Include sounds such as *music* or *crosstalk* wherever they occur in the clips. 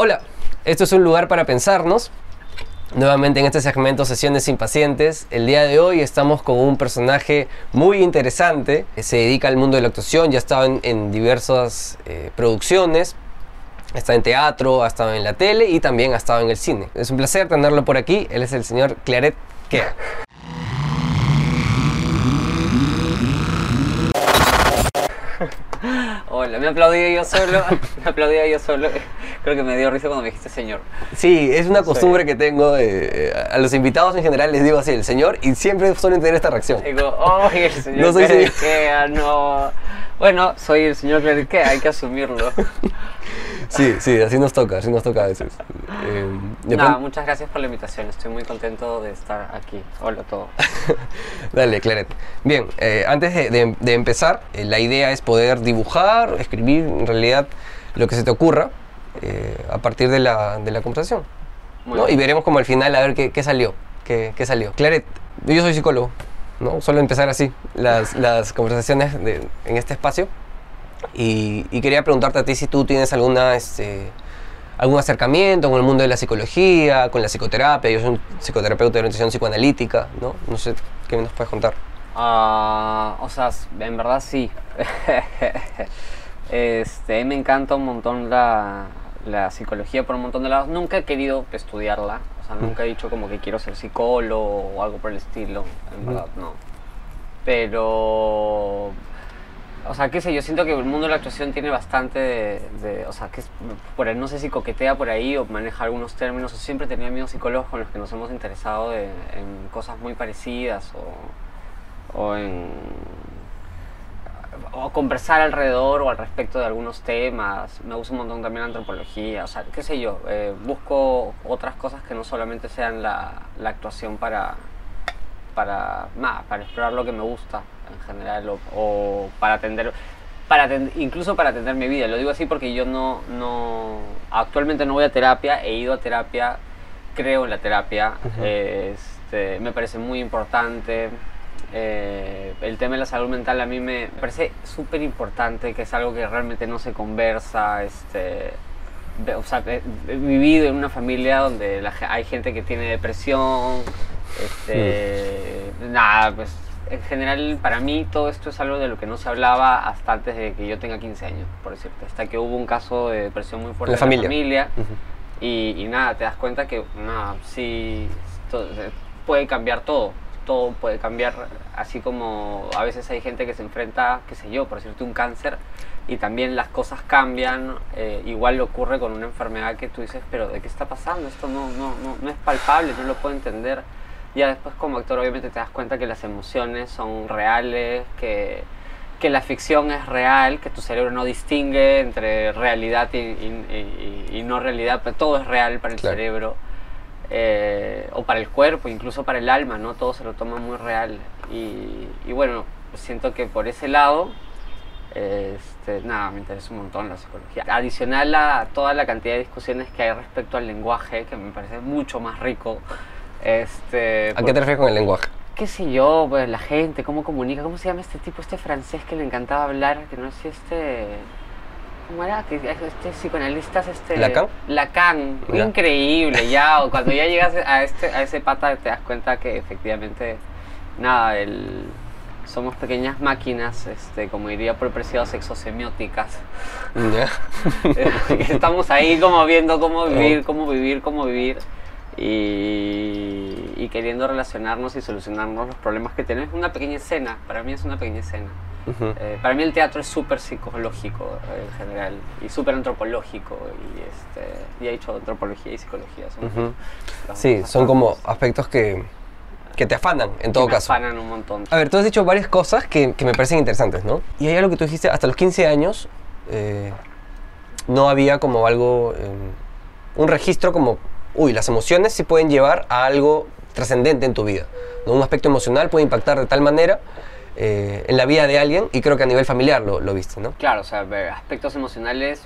Hola, esto es un lugar para pensarnos. Nuevamente en este segmento Sesiones sin Pacientes. El día de hoy estamos con un personaje muy interesante. que Se dedica al mundo de la actuación, ya ha estado en, en diversas eh, producciones. Está en teatro, ha estado en la tele y también ha estado en el cine. Es un placer tenerlo por aquí. Él es el señor Claret Kea. Hola, me aplaudí yo solo, *laughs* me aplaudí yo solo. Creo que me dio risa cuando me dijiste señor. Sí, es una costumbre que tengo. eh, a los invitados en general les digo así, el señor, y siempre suelen tener esta reacción. Digo, oh, el señor No soy señor. Kea, no. Bueno, soy el señor Claret Kea, hay que asumirlo. *laughs* Sí, sí, así nos toca, así nos toca a veces. Eh, Nada, muchas gracias por la invitación, estoy muy contento de estar aquí. Hola a todos. *laughs* Dale, Claret. Bien, eh, antes de, de- de empezar, eh, la idea es poder dibujar, escribir en realidad lo que se te ocurra eh, a partir de la, de la conversación. ¿no? Y veremos como al final a ver qué, qué salió. Qué, qué salió. Claret, yo soy psicólogo, ¿no? Solo empezar así las, las conversaciones de- en este espacio. Y, y quería preguntarte a ti si tú tienes alguna, este, algún acercamiento con el mundo de la psicología, con la psicoterapia. Yo soy un psicoterapeuta de orientación psicoanalítica, ¿no? No sé qué nos puedes contar. Ah, o sea, en verdad sí. *laughs* este, me encanta un montón la, la psicología por un montón de lados. Nunca he querido estudiarla. O sea, nunca he dicho como que quiero ser psicólogo o algo por el estilo. En verdad, no. Pero... O sea, qué sé, yo siento que el mundo de la actuación tiene bastante de... o sea, que es, por no sé si coquetea por ahí o maneja algunos términos. O siempre tenido amigos psicólogos con los que nos hemos interesado de- en cosas muy parecidas o o en o conversar alrededor o al respecto de algunos temas. Me gusta un montón también la antropología, o sea, qué sé yo, eh, busco otras cosas que no solamente sean la, la actuación para, para, para explorar lo que me gusta en general o, o para atender, para incluso para atender mi vida. Lo digo así porque yo no, no, actualmente no voy a terapia, he ido a terapia, creo en la terapia, este, me parece muy importante. Eh, el tema de la salud mental a mí me parece súper importante, que es algo que realmente no se conversa. Este, o sea, he, he vivido en una familia donde la hay gente que tiene depresión. Este, Nada, pues en general para mí todo esto es algo de lo que no se hablaba hasta antes de que yo tenga 15 años, por decirte. Hasta que hubo un caso de depresión muy fuerte la en familia. la familia. Y, y nada, te das cuenta que nada, sí, puede cambiar todo. Todo puede cambiar, así como a veces hay gente que se enfrenta, qué sé yo, por decirte un cáncer, y también las cosas cambian. eh, igual le ocurre con una enfermedad que tú dices, pero ¿de qué está pasando? Esto no, no, no, no es palpable, no lo puedo entender. Ya después como actor obviamente te das cuenta que las emociones son reales, que, que la ficción es real, que tu cerebro no distingue entre realidad y, y- y- y no realidad, pero todo es real para el Claro. cerebro. eh, o para el cuerpo, incluso para el alma, ¿no? Todo se lo toma muy real. Y, y bueno, siento que por ese lado, este, nada, me interesa un montón la psicología. Adicional a toda la cantidad de discusiones que hay respecto al lenguaje, que me parece mucho más rico. Este, ¿A qué te refieres con el lenguaje? qué sé yo, pues la gente, cómo comunica, cómo se llama este tipo, este francés que le encantaba hablar, que no sé este... ¿Cómo era? Que este psicoanalista es este... ¿Lacan? Lacan, Ya. increíble, ya, *laughs* cuando ya llegas a, este, a ese pata te das cuenta que efectivamente, nada, el, somos pequeñas máquinas, este, como diría por preciados exosemióticas, Ya. que *laughs* estamos ahí como viendo cómo vivir, *laughs* cómo vivir, cómo vivir y, y queriendo relacionarnos y solucionarnos los problemas que tenemos. Una pequeña escena, para mí es una pequeña escena. Ujú. Eh, para mí el teatro es súper psicológico eh, en general y súper antropológico y, este, y he hecho antropología y psicología. Son Ujú. las Sí, son como aspectos que, que te afanan, en que todo me caso. afanan un montón. A ver, tú has dicho varias cosas que, que me parecen interesantes, ¿no? Y hay algo que tú dijiste, hasta los 15 años eh, no había como algo, eh, un registro como, uy, las emociones sí pueden llevar a algo trascendente en tu vida. ¿no? Un aspecto emocional puede impactar de tal manera eh, en la vida de alguien y creo que a nivel familiar lo, lo viste, ¿no? Claro, o sea, aspectos emocionales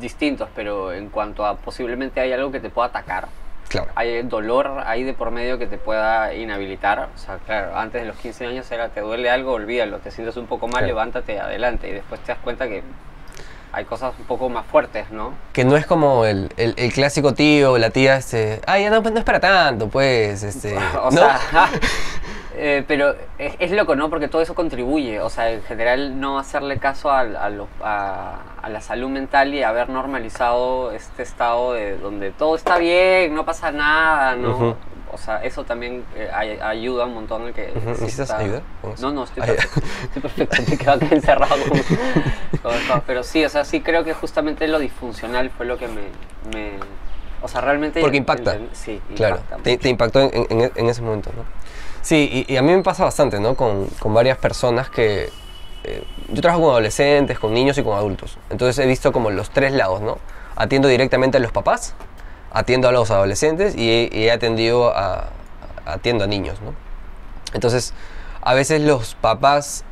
distintos, pero en cuanto a posiblemente hay algo que te pueda atacar, Claro. hay dolor ahí de por medio que te pueda inhabilitar. O sea, claro, antes de los 15 años era te duele algo, olvídalo, te sientes un poco mal, Claro. levántate adelante y después te das cuenta que hay cosas un poco más fuertes, ¿no? Que no es como el, el- el clásico tío o la tía, este, ay, ya no, pues no es para tanto, pues, este, *laughs* O ¿no? sea, *laughs* eh, pero es, es loco, ¿no? Porque todo eso contribuye. O sea, en general no hacerle caso a, lo- a- a la salud mental y haber normalizado este estado de donde todo está bien, no pasa nada, ¿no? O sea, eso también eh, ay- ayuda un montón en que... ¿Necesitas está- ayuda? No, no, estoy perfecto. *laughs* Estoy perfecto, me quedo acá encerrado. *laughs* con- con. Pero sí, o sea, sí creo que justamente lo disfuncional fue lo que me... me- o sea, realmente... Porque impacta. entendí- Sí, Claro, impacta te, te impactó en, en- en ese momento, ¿no? Sí, y, y a mí me pasa bastante, ¿no? Con, con varias personas que... eh, yo trabajo con adolescentes, con niños y con adultos. Entonces he visto como los tres lados, ¿no? Atiendo directamente a los papás, atiendo a los adolescentes y he, he atendido a, atiendo a niños, ¿no? Entonces, a veces los papás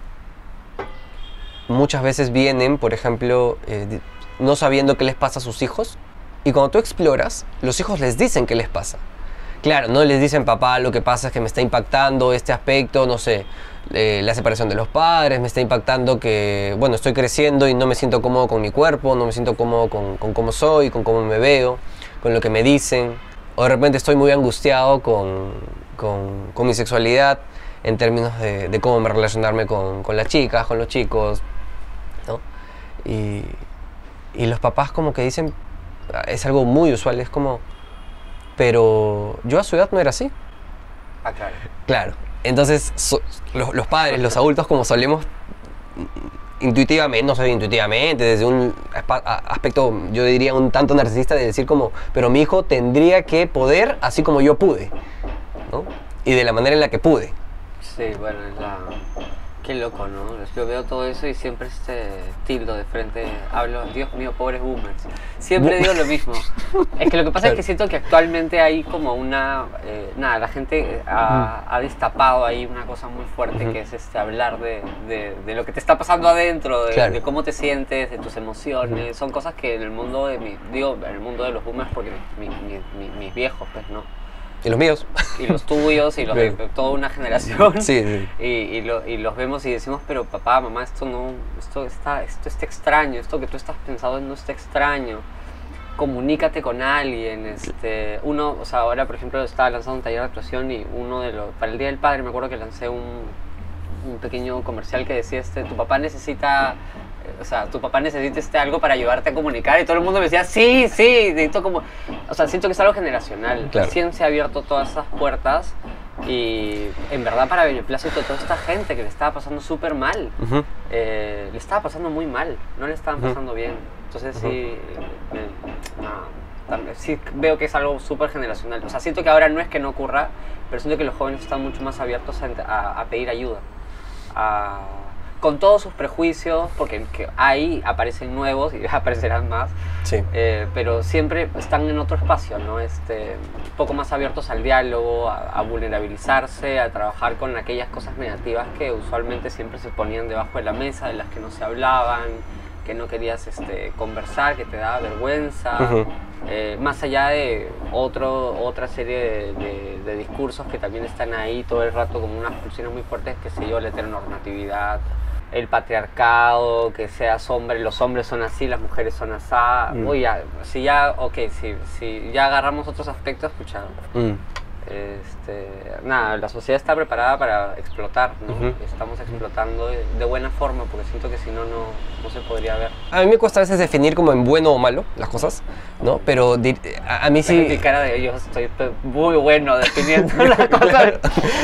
muchas veces vienen, por ejemplo, eh, no sabiendo qué les pasa a sus hijos. Y cuando tú exploras, los hijos les dicen qué les pasa. Claro, no les dicen, papá, lo que pasa es que me está impactando este aspecto, no sé, eh, la separación de los padres, me está impactando que, bueno, estoy creciendo y no me siento cómodo con mi cuerpo, no me siento cómodo con, con cómo soy, con cómo me veo, con lo que me dicen. O de repente estoy muy angustiado con, con- con mi sexualidad en términos de, de cómo me relacionarme con, con las chicas, con los chicos, ¿no? Y, y los papás como que dicen, es algo muy usual, es como, pero yo a su edad no era así. Ah, claro. Claro. Entonces, so- los, los padres, los adultos, como solemos intuitivamente, no sé, intuitivamente, desde un aspecto, yo diría, un tanto narcisista, de decir como, pero mi hijo tendría que poder así como yo pude, ¿no? Y de la manera en la que pude. Sí, bueno, la... Qué loco, ¿no? Yo veo todo eso y siempre este tildo de frente, hablo, Dios mío, pobres boomers. Siempre digo lo mismo. Es que lo que pasa es que siento que actualmente hay como una... eh, nada, la gente ha, ha destapado ahí una cosa muy fuerte que es este hablar de, de- de lo que te está pasando adentro, de, Claro. de cómo te sientes, de tus emociones. Son cosas que en el mundo de mi, digo, en el mundo de los boomers porque mi- mi- mi- mis viejos, pues, ¿no? Y los míos. Y los tuyos y los de toda una generación. Sí, sí. Y, y, lo- y los vemos y decimos, pero papá, mamá, esto no, esto está, esto está extraño, esto que tú estás pensando no está extraño. Comunícate con alguien, este, uno, o sea, ahora por ejemplo estaba lanzando un taller de actuación y uno de los, para el Día del Padre me acuerdo que lancé un, un pequeño comercial que decía, este, tu papá necesita, o sea, tu papá necesita este algo para ayudarte a comunicar y todo el mundo me decía, sí, sí, necesito como, o sea, siento que es algo generacional, Claro. recién se ha abierto todas esas puertas y en verdad para beneplácito toda esta gente que le estaba pasando súper mal, Ujú. eh, le estaba pasando muy mal, no le estaban pasando bien. Entonces Ujú. sí, me- nada, también- sí veo que es algo súper generacional. O sea, siento que ahora no es que no ocurra, pero siento que los jóvenes están mucho más abiertos a, a- a pedir ayuda. a- con todos sus prejuicios, porque que ahí aparecen nuevos y *laughs* aparecerán más, Sí. eh, pero siempre están en otro espacio, ¿no? Este, un poco más abiertos al diálogo, a, a vulnerabilizarse, a trabajar con aquellas cosas negativas que usualmente siempre se ponían debajo de la mesa, de las que no se hablaban, que no querías este, conversar, que te daba vergüenza. Eh, más allá de otro, otra serie de, de- de discursos que también están ahí todo el rato como unas pulsiones muy fuertes, que sé yo, la heteronormatividad, el patriarcado, que seas hombre, los hombres son así, las mujeres son así. Mm. Uy, ya, si ya, ok, si, si ya agarramos otros aspectos, escucha, Mm. Este, nada, la sociedad está preparada para explotar, ¿no? Ujú. Estamos explotando de, de buena forma, porque siento que si no, no, no se podría ver. A mí me cuesta a veces definir como en bueno o malo las cosas, ¿no? Pero a, a mí Sí. Mi sí... cara de yo estoy pe- muy bueno definiendo las *laughs* cosas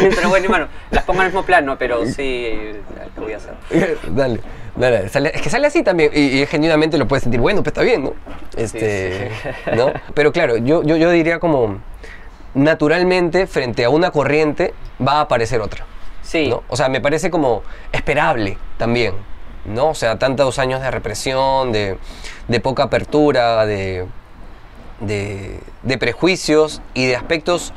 entre bueno y malo. Las pongo al mismo plano, pero sí, ¿qué voy a hacer? *laughs* dale, dale. sale- es que sale así también y, y genuinamente lo puedes sentir, bueno, pues está bien, ¿no? Este, sí. *laughs* ¿no? Pero claro, yo, yo, yo diría como naturalmente frente a una corriente va a aparecer otra. Sí, ¿no? O sea, me parece como esperable también, ¿no? O sea, tantos años de represión, de, de poca apertura, de, de, de prejuicios y de aspectos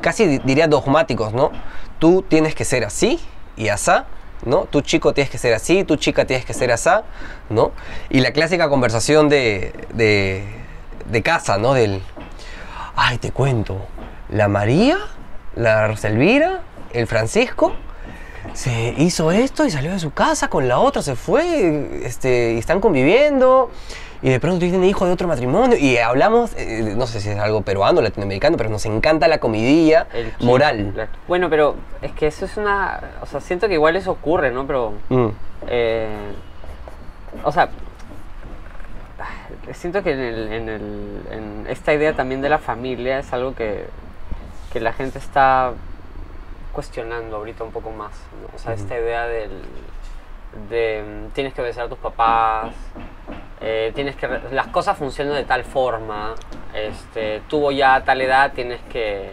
casi di- diría dogmáticos, ¿no? Tú tienes que ser así y asá, ¿no? Tu chico tienes que ser así, tu chica tienes que ser asá, ¿no? Y la clásica conversación de, de, de casa, ¿no? Del, ay, te cuento, la María, la Rosa Elvira, el Francisco, se hizo esto y salió de su casa con la otra, se fue, este, y están conviviendo. Y de pronto tienen hijo de otro matrimonio y hablamos, eh, no sé si es algo peruano, latinoamericano, pero nos encanta la comidilla El moral. claro. Bueno, pero es que eso es una. O sea, siento que igual eso ocurre, ¿no? Pero. Mm, eh, o sea. Siento que en, el- en el- en esta idea también de la familia es algo que, que la gente está cuestionando ahorita un poco más. ¿no? O sea, esta idea del, de tienes que obedecer a tus papás, eh, tienes que las cosas funcionan de tal forma, este, tú ya a tal edad tienes que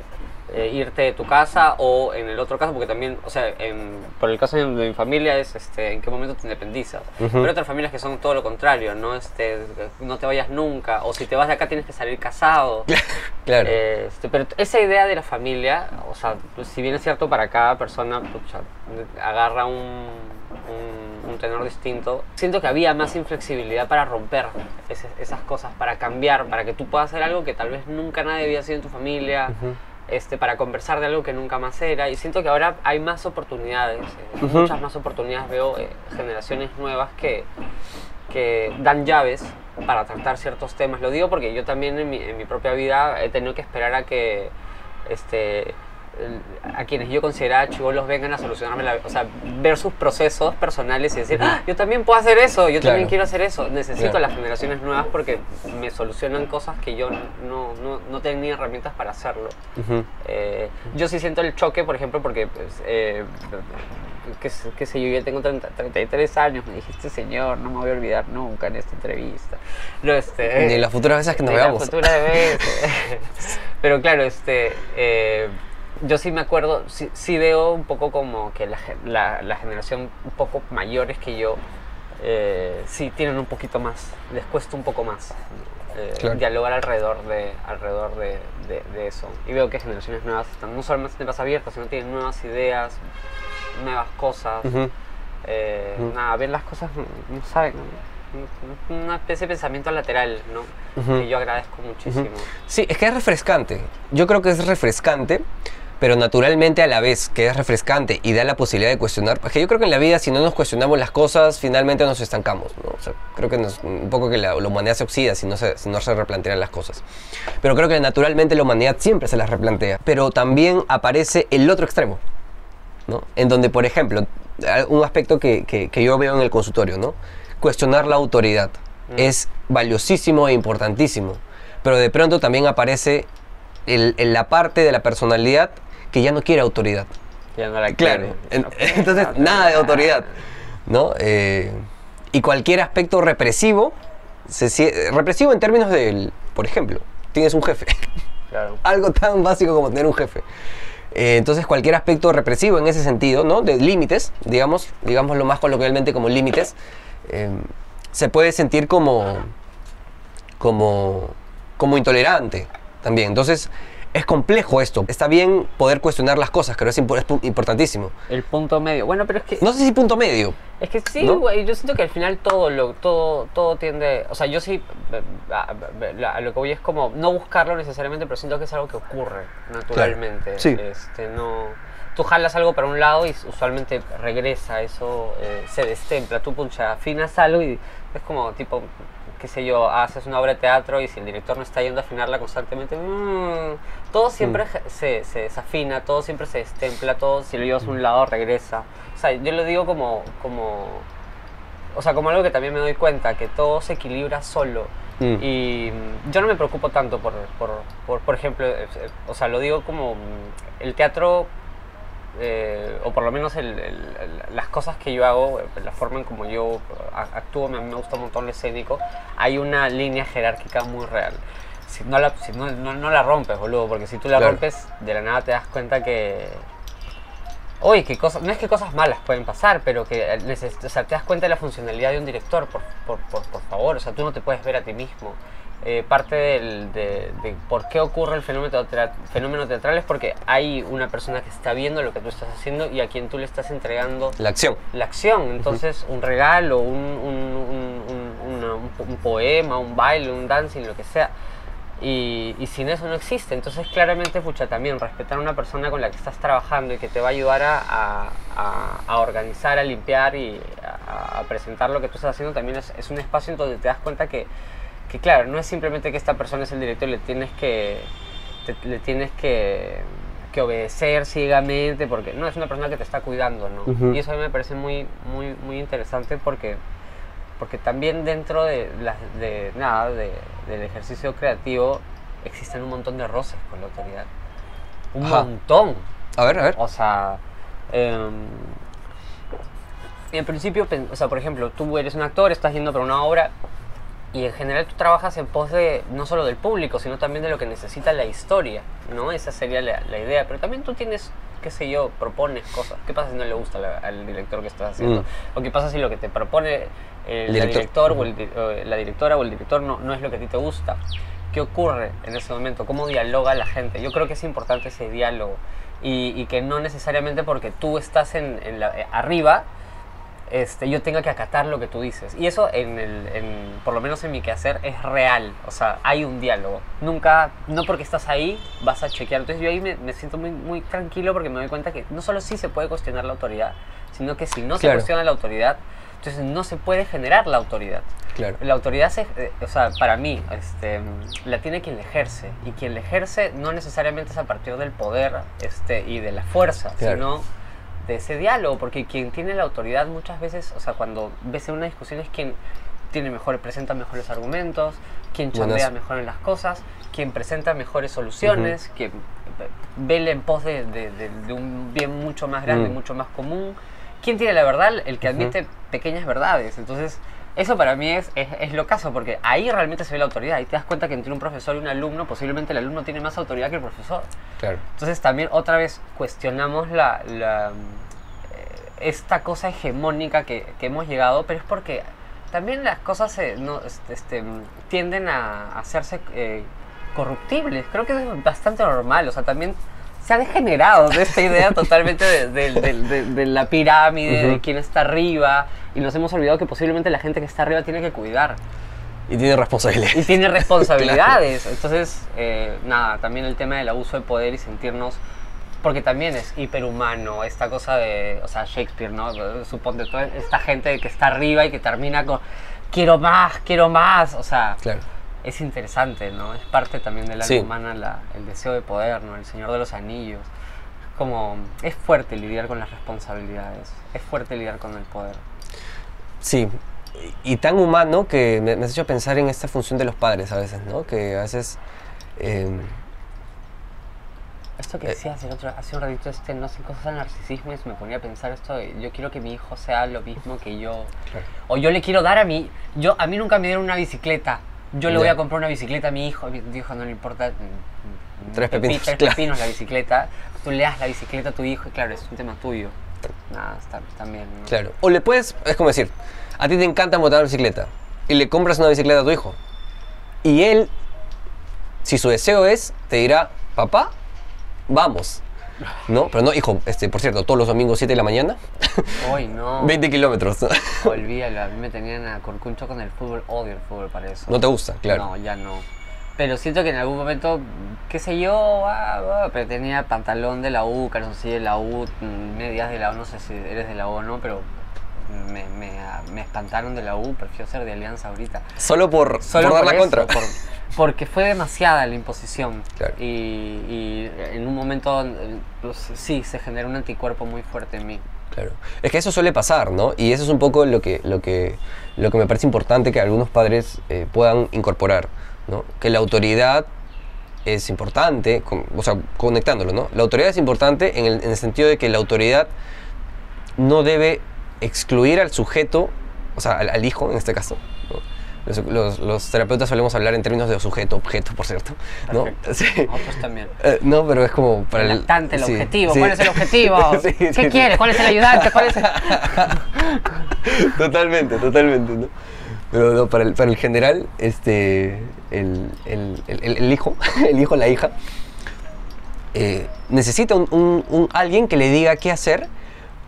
eh, irte de tu casa o en el otro caso, porque también, o sea, en- por el caso de, de mi familia es este, en qué momento te independizas. Ujú. Pero hay otras familias que son todo lo contrario, ¿no? Este, no te vayas nunca, o si te vas de acá tienes que salir casado. *laughs* claro. Eh, este, pero esa idea de la familia, o sea, pues, si bien es cierto para cada persona, pucha, agarra un, un, un tenor distinto, siento que había más inflexibilidad para romper ese- esas cosas, para cambiar, para que tú puedas hacer algo que tal vez nunca nadie había sido en tu familia. Ujú. Este, para conversar de algo que nunca más era y siento que ahora hay más oportunidades, eh, muchas más oportunidades, veo eh, generaciones nuevas que, que dan llaves para tratar ciertos temas. Lo digo porque yo también en mi, en mi propia vida he tenido que esperar a que este, a quienes yo consideraba chivolos vengan a solucionarme la O sea, ver sus procesos personales y decir, "Ah, yo también puedo hacer eso, yo Claro. también quiero hacer eso. Necesito Claro. las generaciones nuevas porque me solucionan cosas que yo no, no, no tenía herramientas para hacerlo. Ujú. Eh, yo sí siento el choque, por ejemplo, porque, pues, eh, qué, qué sé yo, ya tengo 30 33 años, me dijiste, señor, no me voy a olvidar nunca en esta entrevista. No, este, Ni las futuras veces que nos veamos. futura vez. *laughs* Pero claro, este, eh, yo sí me acuerdo, sí, sí veo un poco como que la, la, la generación un poco mayores que yo, eh, sí tienen un poquito más, les cuesta un poco más eh, Claro. dialogar alrededor, de, alrededor de, de- de eso. Y veo que generaciones nuevas están no solamente más abiertas, sino tienen nuevas ideas, nuevas cosas. Ujú. Eh, Ujú. Nada, ver las cosas, no, saben, una especie de pensamiento lateral, ¿no? Ujú. Que yo agradezco muchísimo. Sí, es que es refrescante. Yo creo que es refrescante, pero naturalmente a la vez que es refrescante y da la posibilidad de cuestionar. Porque yo creo que en la vida, si no nos cuestionamos las cosas, finalmente nos estancamos. ¿no? O sea, creo que nos- un poco que la, la humanidad se oxida si no se, si no se replantean las cosas. Pero creo que naturalmente la humanidad siempre se las replantea. Pero también aparece el otro extremo. ¿no? En donde, por ejemplo, un aspecto que, que- que yo veo en el consultorio, ¿no? Cuestionar la autoridad Mm. es valiosísimo e importantísimo, pero de pronto también aparece el- el- la parte de la personalidad que ya no quiere autoridad. Ya no la Claro, quiere. quiere *laughs* entonces nada de autoridad, ¿no? Eh, y cualquier aspecto represivo, se represivo en términos del, por ejemplo, tienes un jefe, Claro. *laughs* algo tan básico como tener un jefe. Eh, entonces cualquier aspecto represivo en ese sentido, ¿no? De límites, digamos, digámoslo más coloquialmente como límites, eh, se puede sentir como, como, como intolerante también. Entonces es complejo esto. Está bien poder cuestionar las cosas, creo que es, impo- es importantísimo. El punto medio. Bueno, pero es que No sé si punto medio. Es que sí, ¿No? güey, yo siento que al final todo lo todo todo tiende, o sea, yo sí eh, a, a- a lo que voy es como no buscarlo necesariamente, pero siento que es algo que ocurre naturalmente. Sí. Este, no tú jalas algo para un lado y usualmente regresa, eso eh, se destempla, tú puncha, afinas algo y es como tipo qué sé yo, haces una obra de teatro y si el director no está yendo a afinarla constantemente, mm, todo siempre je- se, se desafina, todo siempre se destempla, todo si lo llevas a un lado regresa. O sea, yo lo digo como, como, o sea, como algo que también me doy cuenta, que todo se equilibra solo. Mm. Y mm, yo no me preocupo tanto por, por, por, por ejemplo, eh, eh, o sea, lo digo como mm, el teatro, eh, o por lo menos el- el- el- las cosas que yo hago, eh, la forma en como yo a- actúo, me, me gusta un montón lo escénico, hay una línea jerárquica muy real. Si no la, si no, no, no la rompes, boludo, porque si tú la Claro. rompes, de la nada te das cuenta que, Oye, que cosas, no es que cosas malas pueden pasar, pero que neces- o sea, te das cuenta de la funcionalidad de un director, por, por, por, por favor. O sea, tú no te puedes ver a ti mismo. Eh, parte del- de, de por qué ocurre el fenómeno, teatral, fenómeno teatral es porque hay una persona que está viendo lo que tú estás haciendo y a quien tú le estás entregando La acción. la acción. Entonces, un regalo, un, un, un- un- una- un un poema, un baile, un dancing, lo que sea. Y, y sin eso no existe. Entonces, claramente, pucha, también respetar a una persona con la que estás trabajando y que te va a ayudar a, a- a- a organizar, a limpiar y a, presentar lo que tú estás haciendo también es, es un espacio en donde te das cuenta que, que, claro, no es simplemente que esta persona es el director y le tienes que, te- le tienes que, que obedecer ciegamente, porque no, es una persona que te está cuidando, ¿no? Y eso a mí me parece muy, muy, muy interesante porque porque también dentro de, las de nada de- del ejercicio creativo existen un montón de roces con la autoridad un Ajá. montón A ver, a ver. o sea em, en principio o sea por ejemplo tú eres un actor estás yendo para una obra y en general tú trabajas en pos de no solo del público sino también de lo que necesita la historia no esa sería la, la idea pero también tú tienes qué sé yo propones cosas qué pasa si no le gusta la- al director que estás haciendo Mm. o qué pasa si lo que te propone el, Director. director o el o la directora o el director no, no es lo que a ti te gusta qué ocurre en ese momento cómo dialoga la gente yo creo que es importante ese diálogo y, y que no necesariamente porque tú estás en, en la- eh, arriba este, yo tenga que acatar lo que tú dices. Y eso, en el, en- por lo menos en mi quehacer, es real. O sea, hay un diálogo. Nunca, no porque estás ahí, vas a chequear. Entonces yo ahí me, me siento muy, muy tranquilo porque me doy cuenta que no solo sí se puede cuestionar la autoridad, sino que si no se Claro. cuestiona la autoridad, entonces no se puede generar la autoridad. Claro. La autoridad, se, eh, o sea, para mí, este, la tiene quien la ejerce. Y quien la ejerce no necesariamente es a partir del poder este, y de la fuerza, Claro. sino de ese diálogo. Porque quien tiene la autoridad muchas veces, o sea, cuando ves en una discusión es quien tiene mejor, presenta mejores argumentos, quien chambea mejor en las cosas, quien presenta mejores soluciones, quien vele en pos de, de- de- de un bien mucho más grande, Mm. mucho más común. ¿Quién tiene la verdad? El que admite pequeñas verdades. Entonces, eso para mí es, es, es lo caso, porque ahí realmente se ve la autoridad. Ahí te das cuenta que entre un profesor y un alumno, posiblemente el alumno tiene más autoridad que el profesor. Claro. Entonces también otra vez cuestionamos la, la, eh, esta cosa hegemónica que, que hemos llegado, pero es porque también las cosas se- no, este, este, tienden a hacerse eh, corruptibles. Creo que es bastante normal, o sea, también se ha degenerado de esta idea totalmente de, de- de- de- de la pirámide, de Ujú. quién está arriba, y nos hemos olvidado que posiblemente la gente que está arriba tiene que cuidar Y tiene responsabilidad. y tiene *laughs* responsabilidades. Entonces, eh, nada, también el tema del abuso de poder y sentirnos, porque también es hiperhumano esta cosa de, o sea, Shakespeare, ¿no? Suponte toda esta gente que está arriba y que termina con, quiero más, quiero más, o sea, Claro. Es interesante, ¿no? Es parte también del alma Sí. humana la- el deseo de poder, ¿no? El Señor de los Anillos. Como, es fuerte lidiar con las responsabilidades, es fuerte lidiar con el poder. Sí, y tan humano que me, me has hecho pensar en esta función de los padres a veces, ¿no? Que a veces... eh, Esto que Eh. decías el otro, hace un ratito, este, no sé, cosas del narcisismo, y me ponía a pensar esto de, yo quiero que mi hijo sea lo mismo que yo, o yo le quiero dar a mí, yo, a mí nunca me dieron una bicicleta, yo le Ya. voy a comprar una bicicleta a mi hijo, a mi hijo no le importa, mm, mm, Tres pepi- pepinos, tres claro. pepinos la bicicleta, tú le das la bicicleta a tu hijo y claro, es un tema tuyo, nada, está, también, ¿no? Claro. O le puedes, es como decir, a ti te encanta montar bicicleta y le compras una bicicleta a tu hijo. Y él, si su deseo es, te dirá, papá, vamos. ¿No? Pero no, hijo, este, por cierto, todos los domingos 7 de la mañana, Hoy no, *laughs* 20 kilómetros. *laughs* olvídalo, a mí me tenían a corcuncho con el fútbol, odio el fútbol para eso. No te gusta, claro. No, ya no. Pero siento que en algún momento, qué sé yo, ah, ah, pero tenía pantalón de la U, calzoncillo de la U, mm, medias de la U, no sé si eres de la U o no, pero me, me, me espantaron de la U, prefiero ser de Alianza ahorita. Solo por, Solo por dar la eso, contra. por- porque fue demasiada la imposición. Claro. Y, y en un momento, pues, sí, se generó un anticuerpo muy fuerte en mí. Claro. Es que eso suele pasar, ¿no? Y eso es un poco lo que, lo que, lo que me parece importante que algunos padres eh, puedan incorporar, ¿no? Que la autoridad es importante, con- o sea, conectándolo, ¿no? La autoridad es importante en el, en el sentido de que la autoridad no debe excluir al sujeto, o sea, al, al hijo en este caso. ¿no? Los, los- los terapeutas solemos hablar en términos de sujeto, objeto, por cierto. ¿no? Sí. Otros también. Eh, no, pero es como para El lactante, el sí, objetivo. sí. ¿Cuál es el objetivo? *laughs* ¿Qué quieres? ¿Cuál es el ayudante? ¿Cuál es el... *laughs* totalmente, totalmente, ¿no? Pero no, para, el, para el general, este, el, hijo, *laughs* el hijo, la hija, eh, necesita un, un- un- alguien que le diga qué hacer,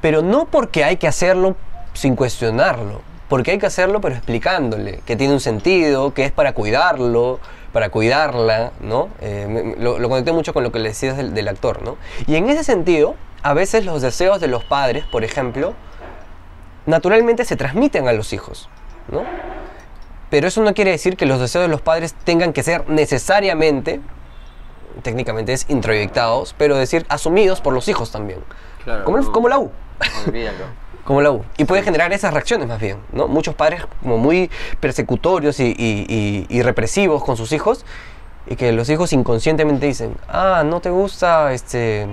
pero no porque hay que hacerlo sin cuestionarlo, porque hay que hacerlo pero explicándole que tiene un sentido, que es para cuidarlo, para cuidarla, ¿no? Eh, lo, lo conecté mucho con lo que le decías del, del actor, ¿no? Y en ese sentido, a veces los deseos de los padres, por ejemplo, naturalmente se transmiten a los hijos, ¿no? Pero eso no quiere decir que los deseos de los padres tengan que ser necesariamente, técnicamente es introyectados, pero decir asumidos por los hijos también. Claro. Como, como la U. olvídalo. Como la U. Y puede generar esas reacciones más bien, ¿no? Muchos padres como muy persecutorios y, y- y- y represivos con sus hijos y que los hijos inconscientemente dicen, ah, no te gusta este,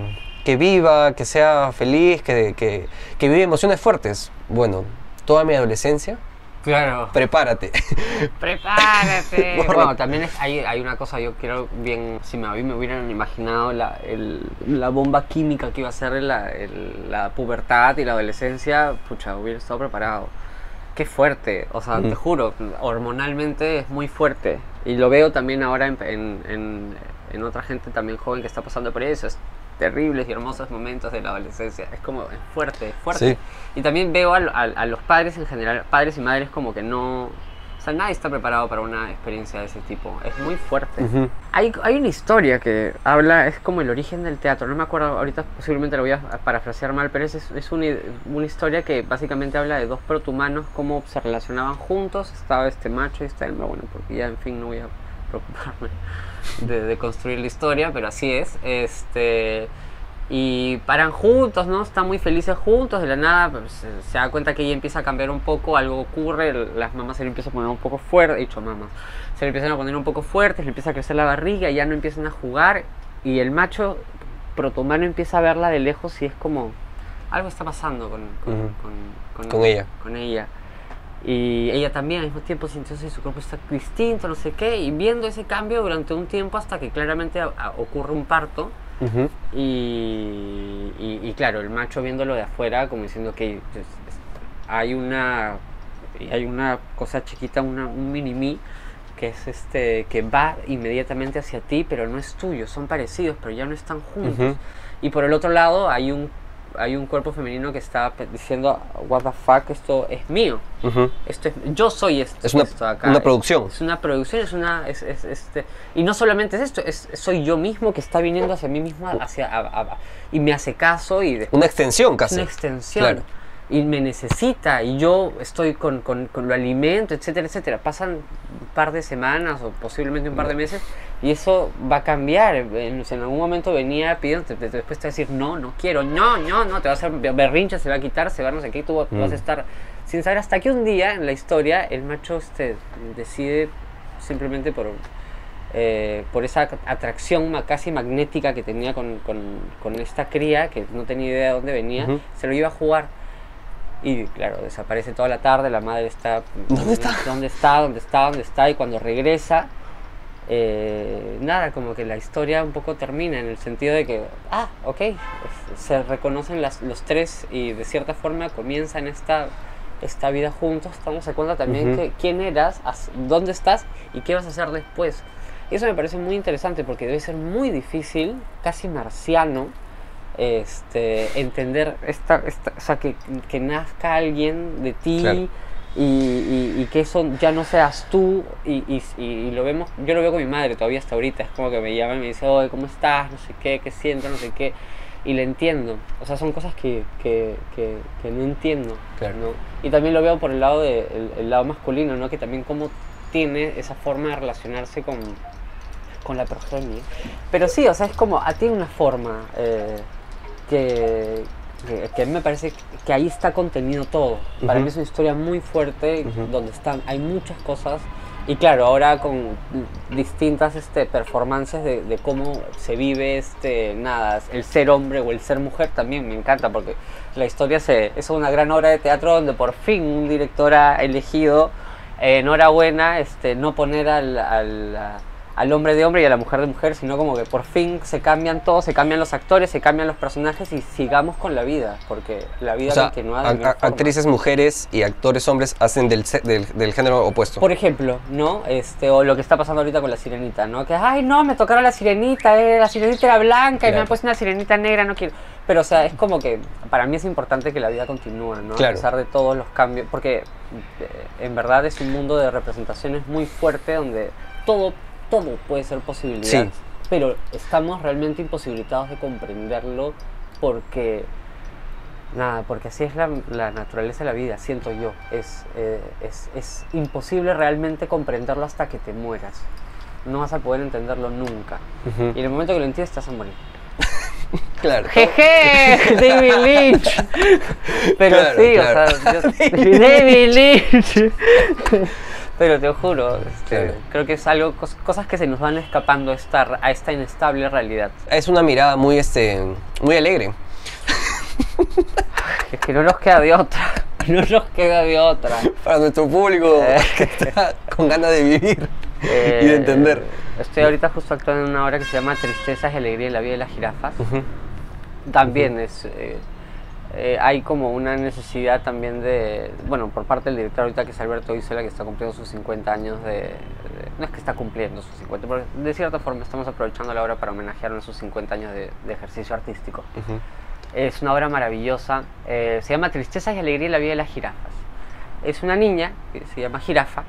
que viva, que sea feliz, que, que, que vive emociones fuertes. Bueno, toda mi adolescencia, Claro. prepárate. *laughs* Prepárate. *laughs* Bueno, también es- hay, hay una cosa, yo quiero bien, si me, a mí me hubieran imaginado la, el- la bomba química que iba a ser la, el- la pubertad y la adolescencia, pucha, hubiera estado preparado. Qué fuerte, o sea, te Ujú. juro, hormonalmente es muy fuerte. Y lo veo también ahora en, en, en- en otra gente también joven que está pasando por eso. Es terribles y hermosos momentos de la adolescencia. Es como, es fuerte, es fuerte. Sí. Y también veo a, a- a los padres en general, padres y madres como que no... O sea, nadie está preparado para una experiencia de ese tipo. Es muy fuerte. Ujú. Hay, hay una historia que habla, es como el origen del teatro. No me acuerdo, ahorita posiblemente lo voy a parafrasear mal, pero es, es una, una historia que básicamente habla de dos protohumanos, cómo se relacionaban juntos. Estaba este macho y esta hembra, bueno, porque ya en fin no voy a preocuparme de, de construir la historia, pero así es. Este, y paran juntos, ¿no? Están muy felices juntos, de la nada pues, se, se da cuenta que ella empieza a cambiar un poco, algo ocurre, las mamás se le empiezan a poner un poco fuerte, he dicho mamás, se le empiezan a poner un poco fuertes, le empieza a crecer la barriga, ya no empiezan a jugar y el macho protomano empieza a verla de lejos y es como, algo está pasando con, con- Con ella. Con ella. Y ella también al mismo tiempo sintió que su cuerpo está distinto, no sé qué, y viendo ese cambio durante un tiempo hasta que claramente a- a- ocurre un parto. Ujú. Y, y- y claro, el macho viéndolo de afuera, como diciendo que pues, es- hay una hay una cosa chiquita, una, un mini mí que es este que va inmediatamente hacia ti, pero no es tuyo, son parecidos, pero ya no están juntos. Ujú. Y por el otro lado hay un hay un cuerpo femenino que está diciendo what the fuck, esto es mío. Esto es, yo soy esto. Es una, esto acá. una Es- producción. es una producción, es una. Es, es- este, y no solamente es esto, es, soy yo mismo que está viniendo hacia mí mismo hacia, a- a- y me hace caso y después Una extensión casi. una extensión. Claro. Y me necesita y yo estoy con, con, con lo alimento, etcétera, etcétera. Pasan un par de semanas o posiblemente un par de meses y eso va a cambiar. En, en algún momento venía pidiendo, después te va a decir, no, no quiero, no, no, no, te va a hacer berrinche, se va a quitar, se va a no sé qué, tú vas a Mm. estar sin saber hasta que un día en la historia el macho este, decide simplemente por, eh, por esa atracción casi magnética que tenía con, con- esta cría, que no tenía idea de dónde venía, Ujú. se lo iba a jugar. Y claro, desaparece toda la tarde, la madre está... ¿Dónde está? ¿Dónde está? ¿Dónde está? ¿Dónde está? Y cuando regresa, eh, nada, como que la historia un poco termina en el sentido de que, ah, ok, se reconocen las, los tres y de cierta forma comienzan esta, esta vida juntos, estamos a cuenta también Ujú. que quién eras, as- dónde estás y qué vas a hacer después. Y eso me parece muy interesante porque debe ser muy difícil, casi marciano, este, entender esta, esta- o sea, que, que nazca alguien de ti Claro. y, y- y que eso ya no seas tú y, y- lo vemos, yo lo veo con mi madre todavía hasta ahorita, es como que me llama y me dice, oye, ¿cómo estás? No sé qué, qué siento, no sé qué, y le entiendo, o sea, son cosas que, que, que- que no entiendo, Claro. ¿no? Y también lo veo por el lado, de, el, el lado masculino, ¿no? Que también como tiene esa forma de relacionarse con, con la progenie. Pero sí, o sea, es como, a tiene una forma eh, que, que, que a mí me parece que ahí está contenido todo. Para Ujú. mí es una historia muy fuerte, Ujú. donde están, hay muchas cosas. Y claro, ahora con distintas este, performances de, de cómo se vive este, nada, el ser hombre o el ser mujer también me encanta porque la historia se, es una gran obra de teatro donde por fin un director ha elegido, eh, enhorabuena, este, no poner al, al, al hombre de hombre y a la mujer de mujer, sino como que por fin se cambian todos, se cambian los actores, se cambian los personajes y sigamos con la vida, porque la vida O sea, continúa de a- a- actrices mujeres y actores hombres hacen del, del, del género opuesto. Por ejemplo, ¿no? Este, o lo que está pasando ahorita con la sirenita, ¿no? Que, ay, no, me tocaron la sirenita, eh, la sirenita era blanca y me Claro. han puesto una sirenita negra, no quiero. Pero, o sea, es como que para mí es importante que la vida continúe, ¿no? Claro. A pesar de todos los cambios, porque eh, en verdad es un mundo de representaciones muy fuerte donde todo todo puede ser posibilidad, Sí. pero estamos realmente imposibilitados de comprenderlo porque, nada, porque así es la, la naturaleza de la vida, siento yo. Es, eh, es, es imposible realmente comprenderlo hasta que te mueras. No vas a poder entenderlo nunca. Ujú. Y en el momento que lo entiendes, vas a morir. *laughs* Claro. Jeje, David Lynch. *laughs* Pero Claro, sí, claro. o sea, yo- *laughs* David Lynch. Pero te juro, este, Claro. creo que es algo, cos- cosas que se nos van escapando a esta, a esta inestable realidad. Es una mirada muy, este, muy alegre. *laughs* Es que no nos queda de otra. *laughs* No nos queda de otra. Para nuestro público Eh. que está con ganas de vivir y de Eh, entender. Estoy ahorita justo actuando en una obra que se llama Tristezas y Alegría en la vida de las jirafas. También es eh, eh, hay como una necesidad también de bueno por parte del director ahorita que es Alberto Isola que está cumpliendo sus 50 años de, de- no es que está cumpliendo sus 50 pero de cierta forma estamos aprovechando la obra para homenajearlo en sus 50 años de, de ejercicio artístico Ujú. es una obra maravillosa eh, se llama Tristezas y Alegría en la vida de las jirafas es una niña que se llama Jirafa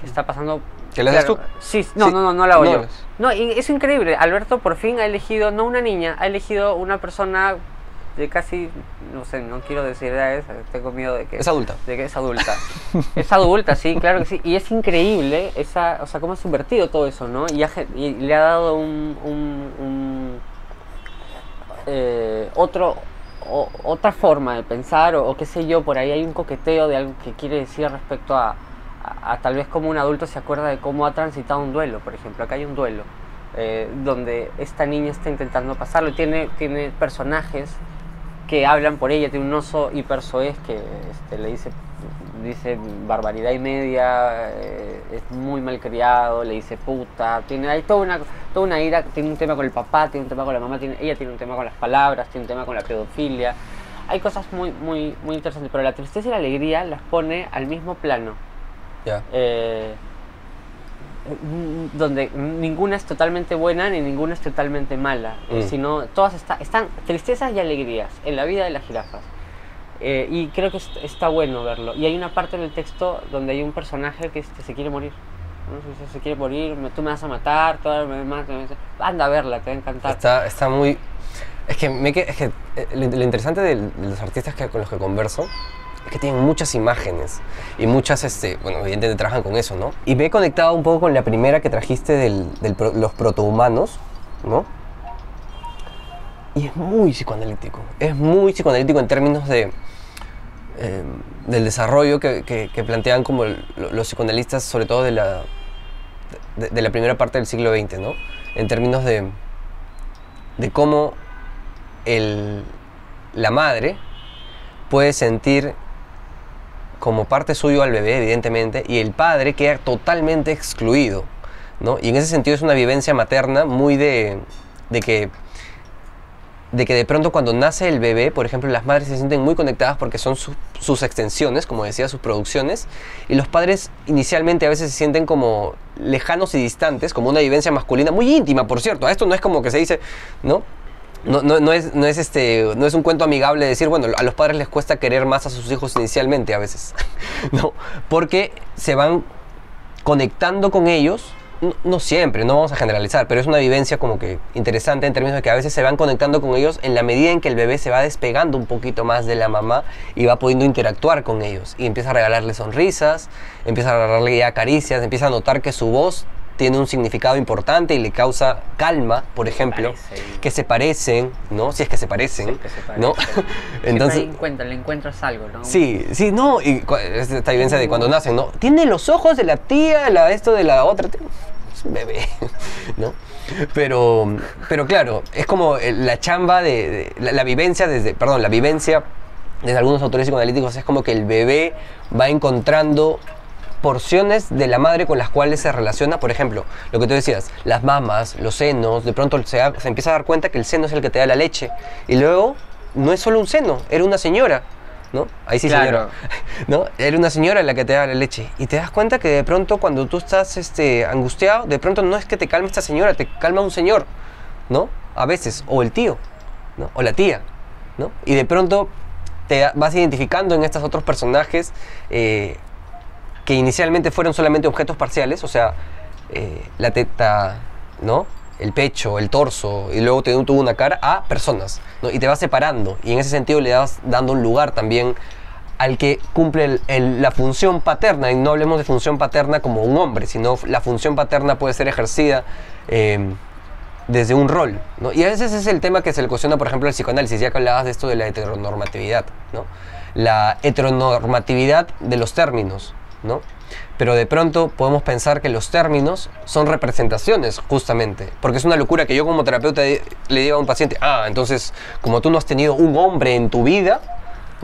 que está pasando ¿Que la haces tú? Sí, no, Sí. no, no, no la hago No yo. No, y es increíble. Alberto por fin ha elegido, no una niña, ha elegido una persona de casi, no sé, no quiero decir edades, tengo miedo de que... Es adulta. De que es adulta. *laughs* es adulta, sí, claro que sí. Y es increíble, esa, o sea, cómo ha subvertido todo eso, ¿no? Y, ha y le ha dado un... un- un, eh, otro... o- otra forma de pensar o, o qué sé yo, por ahí hay un coqueteo de algo que quiere decir respecto a, a- a tal vez como un adulto se acuerda de cómo ha transitado un duelo, por ejemplo, acá hay un duelo, eh, donde esta niña está intentando pasarlo, tiene, tiene personajes que hablan por ella, tiene un oso hipersoez que este, le dice, dice barbaridad y media, eh, es muy malcriado, le dice puta, tiene, hay toda una, toda una ira, tiene un tema con el papá, tiene un tema con la mamá, tiene, ella tiene un tema con las palabras, tiene un tema con la pedofilia, hay cosas muy, muy, muy interesantes, pero la tristeza y la alegría las pone al mismo plano Ya. eh, mm, donde ninguna es totalmente buena ni ninguna es totalmente mala, Mm. sino todas está- están tristezas y alegrías en la vida de las jirafas. Eh, y creo que es- está bueno verlo. Y hay una parte en el texto donde hay un personaje que este, se quiere morir. ¿no? Se quiere morir, me- tú me vas a matar, tú me matas". anda a verla, te va a encantar. Está, está muy... Es que, me, es que eh, lo, lo interesante de, los artistas que, con los que converso es que tienen muchas imágenes y muchas, este, bueno, evidentemente trabajan con eso, ¿no? Y me he conectado un poco con la primera que trajiste de pro- los protohumanos, ¿no? Y es muy psicoanalítico, es muy psicoanalítico en términos de, eh, del desarrollo que, que- plantean como los psicoanalistas, sobre todo de la, de la primera parte del siglo XX, ¿no? En términos de, de cómo el, la madre puede sentir como parte suyo al bebé, evidentemente, y el padre queda totalmente excluido, ¿no? Y en ese sentido es una vivencia materna muy de, de que de que de pronto cuando nace el bebé, por ejemplo, las madres se sienten muy conectadas porque son su- sus extensiones, como decía, sus producciones, y los padres inicialmente a veces se sienten como lejanos y distantes, como una vivencia masculina muy íntima, por cierto. A esto no es como que se dice, ¿no? No, no, no es, no, es este, no es un cuento amigable decir, bueno, a los padres les cuesta querer más a sus hijos inicialmente a veces, *laughs* ¿no? Porque se van conectando con ellos, no, siempre, no vamos a generalizar, pero es una vivencia como que interesante en términos de que a veces se van conectando con ellos en la medida en que el bebé se va despegando un poquito más de la mamá y va pudiendo interactuar con ellos y empieza a regalarle sonrisas, empieza a regalarle caricias, empieza a notar que su voz tiene un significado importante y le causa calma, por ejemplo, parecen. que se parecen, ¿no? Si es que se parecen, Sí, que se ¿no? *laughs* Entonces, Siempre encuentras, le encuentras algo, ¿no? Sí, sí, no, y esta vivencia de cuando nacen, ¿no? Tiene los ojos de la tía, la, esto de la otra, es un bebé, *laughs* ¿no? Pero, pero claro, es como el- la chamba de, de- la, la vivencia desde, perdón, la vivencia desde algunos autores psicoanalíticos es como que el bebé va encontrando porciones de la madre con las cuales se relaciona, por ejemplo, lo que tú decías, las mamas, los senos, de pronto se, da- se empieza a dar cuenta que el seno es el que te da la leche y luego no es solo un seno, era una señora, ¿no? Ahí sí Claro. señora, *laughs* ¿no? Era una señora la que te da la leche y te das cuenta que de pronto cuando tú estás este, angustiado, de pronto no es que te calme esta señora, te calma un señor, ¿no? A veces, o el tío, ¿no? O la tía, ¿no? Y de pronto te vas identificando en estos otros personajes eh, que inicialmente fueron solamente objetos parciales, o sea, eh, la teta, ¿no? El pecho, el torso, y luego te tuvo una cara a personas, ¿no? Y te vas separando, y en ese sentido le vas dando un lugar también al que cumple el- el- la función paterna, y no hablemos de función paterna como un hombre, sino la función paterna puede ser ejercida eh, desde un rol, ¿no? Y a veces es el tema que se le cuestiona, por ejemplo, al psicoanálisis, ya que hablabas de esto de la heteronormatividad, ¿no? La heteronormatividad de los términos, ¿no? Pero de pronto podemos pensar que los términos son representaciones, justamente. Porque es una locura que yo como terapeuta le diga a un paciente, ah, entonces, como tú no has tenido un hombre en tu vida,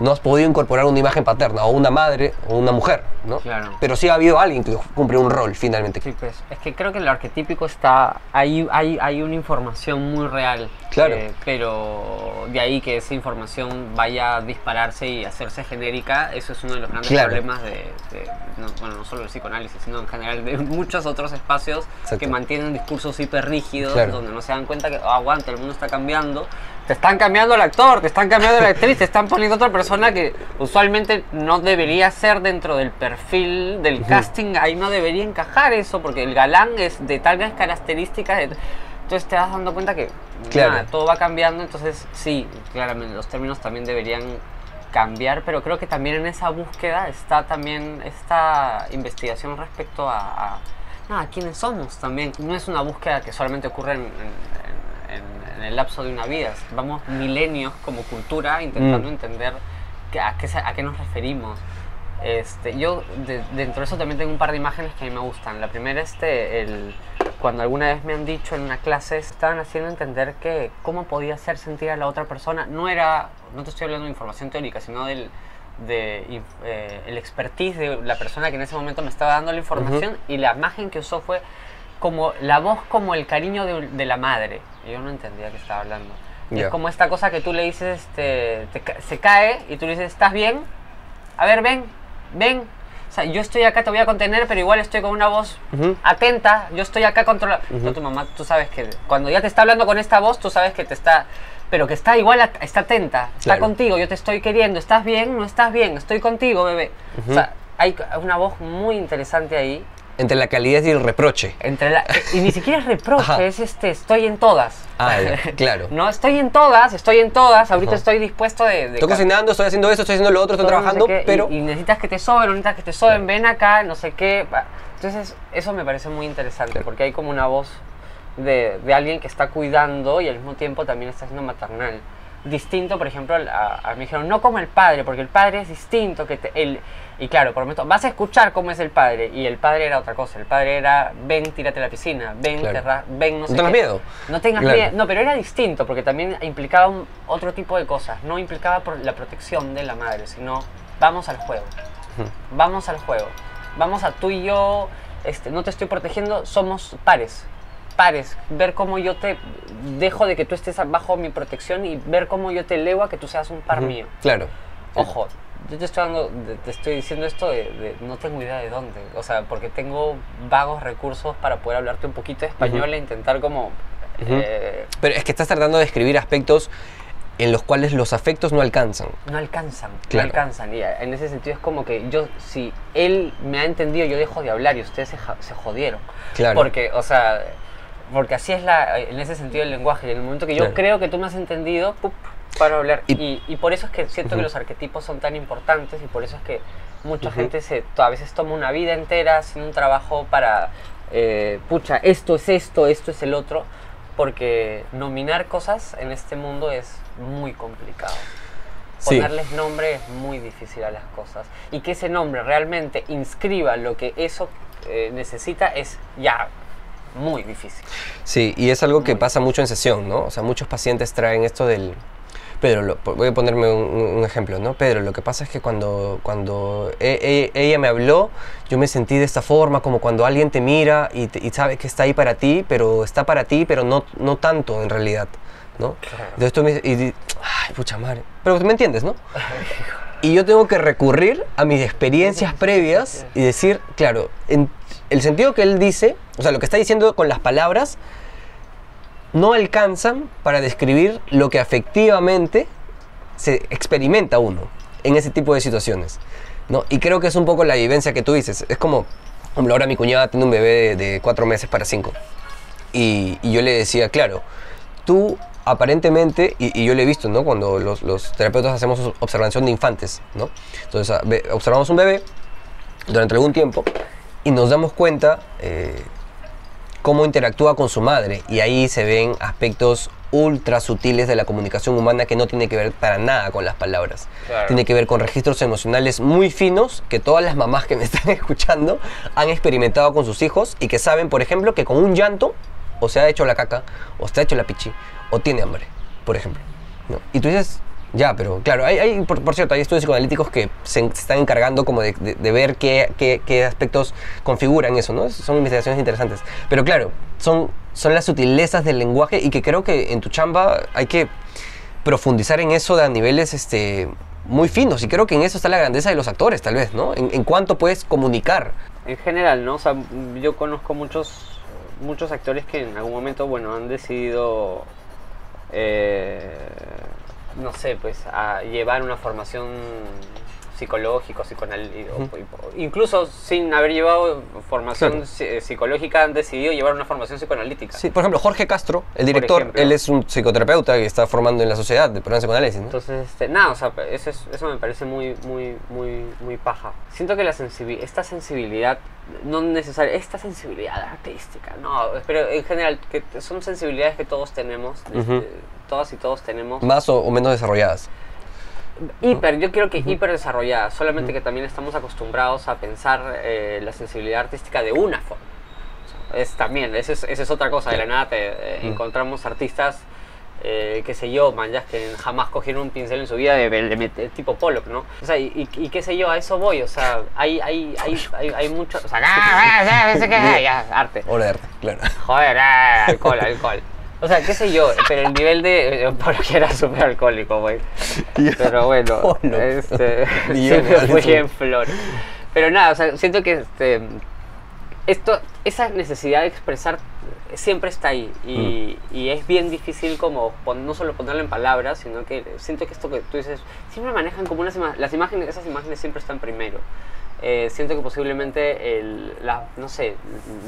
no has podido incorporar una imagen paterna, o una madre, o una mujer, ¿no? Claro. Pero sí ha habido alguien que cumple un rol, finalmente. Sí, pues, es que creo que el arquetípico está, hay, hay, hay una información muy real. Claro. eh, pero de ahí que esa información vaya a dispararse y hacerse genérica, eso es uno de los grandes Claro. problemas de, de- no, bueno, no solo del psicoanálisis, sino en general de *laughs* muchos otros espacios Exacto. que mantienen discursos hiper rígidos, Claro. donde no se dan cuenta que, "Ah, aguanta, el mundo está cambiando. Te están cambiando el actor, te están cambiando la actriz, te están poniendo otra persona que usualmente no debería ser dentro del perfil del casting, ahí no debería encajar eso, porque el galán es de tales características. entonces te vas dando cuenta que Claro. nada, todo va cambiando, entonces sí, claramente los términos también deberían cambiar, pero creo que también en esa búsqueda está también esta investigación respecto a, a, quiénes somos también. No es una búsqueda que solamente ocurre en, en- en- en el lapso de una vida, vamos milenios como cultura intentando Mm. entender que- a, qué, a qué nos referimos. Este, yo de- dentro de eso también tengo un par de imágenes que a mí me gustan. La primera, este, el, cuando alguna vez me han dicho en una clase, estaban haciendo entender que cómo podía hacer sentir a la otra persona. No era, no te estoy hablando de información teórica, sino del de, eh, el expertise de la persona que en ese momento me estaba dando la información y la imagen que usó fue como la voz como el cariño de, de la madre. Yo no entendía qué estaba hablando. Ya. Es como esta cosa que tú le dices, este, te ca- se cae y tú le dices, ¿estás bien? A ver, ven, ven. O sea, yo estoy acá, te voy a contener, pero igual estoy con una voz Ujú. atenta. Yo estoy acá controlando. Tu mamá, tú sabes que cuando ya te está hablando con esta voz, tú sabes que te está. Pero que está igual, está atenta, está Claro. contigo. Yo te estoy queriendo. ¿Estás bien? No estás bien. Estoy contigo, bebé. O sea, hay una voz muy interesante ahí. Entre la calidez y el reproche. Entre la, y ni siquiera es reproche, Ajá. es este, estoy en todas. Ah, claro. *laughs* No, estoy en todas, estoy en todas. Ahorita Ajá. estoy dispuesto de. de Estoy cocinando, estoy haciendo esto, estoy haciendo lo otro, estoy todo, no sé trabajando, qué, y- pero... Y, necesitas que te sobren, no necesitas que te sobren, ven acá, no sé qué. Entonces, eso me parece muy interesante, Claro. porque hay como una voz de, de alguien que está cuidando y al mismo tiempo también está siendo maternal. Distinto, por ejemplo, a, a mí me dijeron, no como el padre, porque el padre es distinto. que te- el, Y claro, por momento, vas a escuchar cómo es el padre, y el padre era otra cosa. El padre era, ven, tírate a la piscina, ven, Claro. te ra- ven, no sé No tengas qué". miedo. No tengas Claro. miedo. No, pero era distinto, porque también implicaba un- otro tipo de cosas. No implicaba por la protección de la madre, sino vamos al juego. Vamos al juego. Vamos a tú y yo, este, no te estoy protegiendo, somos pares. Pares. Ver cómo yo te dejo de que tú estés bajo mi protección y ver cómo yo te elevo a que tú seas un par mío. Claro. Ojo, yo te estoy, dando, de- te estoy diciendo esto de, de- no tengo idea de dónde. O sea, porque tengo vagos recursos para poder hablarte un poquito de español e intentar como... Eh, Pero es que estás tratando de describir aspectos en los cuales los afectos no alcanzan. no alcanzan, Claro. no alcanzan. Y en ese sentido es como que yo, si él me ha entendido, yo dejo de hablar y ustedes se, se jodieron. Claro. Porque, o sea, porque así es la, en ese sentido el lenguaje. Y en el momento que yo Claro. creo que tú me has entendido, ¡pup! Hablar. Y- Y, y por eso es que siento que Ujú. los arquetipos son tan importantes y por eso es que mucha gente se, a veces toma una vida entera haciendo un trabajo para, eh, pucha, esto es esto, esto es el otro. Porque nominar cosas en este mundo es muy complicado Sí. ponerles nombre es muy difícil a las cosas. Y que ese nombre realmente inscriba lo que eso eh, necesita es ya muy difícil. Sí, y es algo que Muy. pasa mucho en sesión, ¿no? O sea, muchos pacientes traen esto del... Pedro, lo- voy a ponerme un, un ejemplo, ¿no? Pedro, lo que pasa es que cuando, cuando e- e- ella me habló, yo me sentí de esta forma, como cuando alguien te mira y, te- y sabe que está ahí para ti, pero está para ti, pero no, no tanto en realidad, ¿no? Entonces tú me dices, y ay, pucha madre. Pero tú me entiendes, ¿no? Y yo tengo que recurrir a mis experiencias previas y decir, claro, en el sentido que él dice, o sea, lo que está diciendo con las palabras, no alcanzan para describir lo que afectivamente se experimenta uno en ese tipo de situaciones. ¿no? Y creo que es un poco la vivencia que tú dices. Es como ahora mi cuñada tiene un bebé de, cuatro meses para cinco. Y, yo le decía, claro, tú aparentemente, y, yo lo he visto, ¿no? Cuando los, terapeutas hacemos observación de infantes, ¿no? Entonces, observamos un bebé durante algún tiempo y nos damos cuenta eh, cómo interactúa con su madre. Y ahí se ven aspectos ultra sutiles de la comunicación humana que no tiene que ver para nada con las palabras. Claro. Tiene que ver con registros emocionales muy finos que todas las mamás que me *laughs* están escuchando han experimentado con sus hijos y que saben, por ejemplo, que con un llanto o se ha hecho la caca, o se ha hecho la pichi, o tiene hambre, por ejemplo. ¿no? Y tú dices, ya, pero claro, hay, hay- por, por cierto, hay estudios psicoanalíticos que se, se están encargando como de, de- de ver qué, qué- qué aspectos configuran eso, ¿no? Son investigaciones interesantes. Pero claro, son, son las sutilezas del lenguaje y que creo que en tu chamba hay que profundizar en eso a niveles este, muy finos. Y creo que en eso está la grandeza de los actores, tal vez, ¿no? En, en cuánto puedes comunicar. En general, ¿no? O sea, yo conozco muchos, muchos actores que en algún momento, bueno, han decidido, eh, no sé, pues, a llevar una formación psicológica, psicoanal, o- o- incluso sin haber llevado formación Claro. psi- psicológica, han decidido llevar una formación psicoanalítica. Sí, por ejemplo, Jorge Castro, el director, ejemplo. él es un psicoterapeuta que está formando en la sociedad de programa de psicoanálisis, ¿no? Entonces, este, nada, o sea, eso, es- eso me parece muy, muy, muy, muy paja. Siento que la sensibi- esta sensibilidad, no necesaria, esta sensibilidad artística, no, pero en general, que son sensibilidades que todos tenemos, Ujú. este, todas y todos tenemos. Más o, o menos desarrolladas. Hiper, yo creo que hiper desarrollada, solamente que también estamos acostumbrados a pensar eh, la sensibilidad artística de una forma. O sea, es también, esa es, es otra cosa, de la nada te, eh, encontramos artistas, eh, qué sé yo, manjas que jamás cogieron un pincel en su vida de, de- de- tipo Pollock, ¿no? O sea, y, y- y qué sé yo, a eso voy, o sea, hay, hay, hay, hay, hay mucho, o sea, *laughs* ah, ah, ah, ya, arte. Obra de arte, claro. Joder, alcohol, alcohol. O sea, qué sé yo, pero el nivel de... eh, *laughs* Pollock era súper alcohólico, güey. Pero bueno, *laughs* Pollock. este, *laughs* se me fue en flor. Pero nada, o sea, siento que este, esto, esa necesidad de expresar siempre está ahí y, Mm. y es bien difícil como pon- no solo ponerlo en palabras, sino que siento que esto que tú dices, siempre manejan como unas las imágenes, esas imágenes siempre están primero. Eh, siento que posiblemente, el, la, no sé,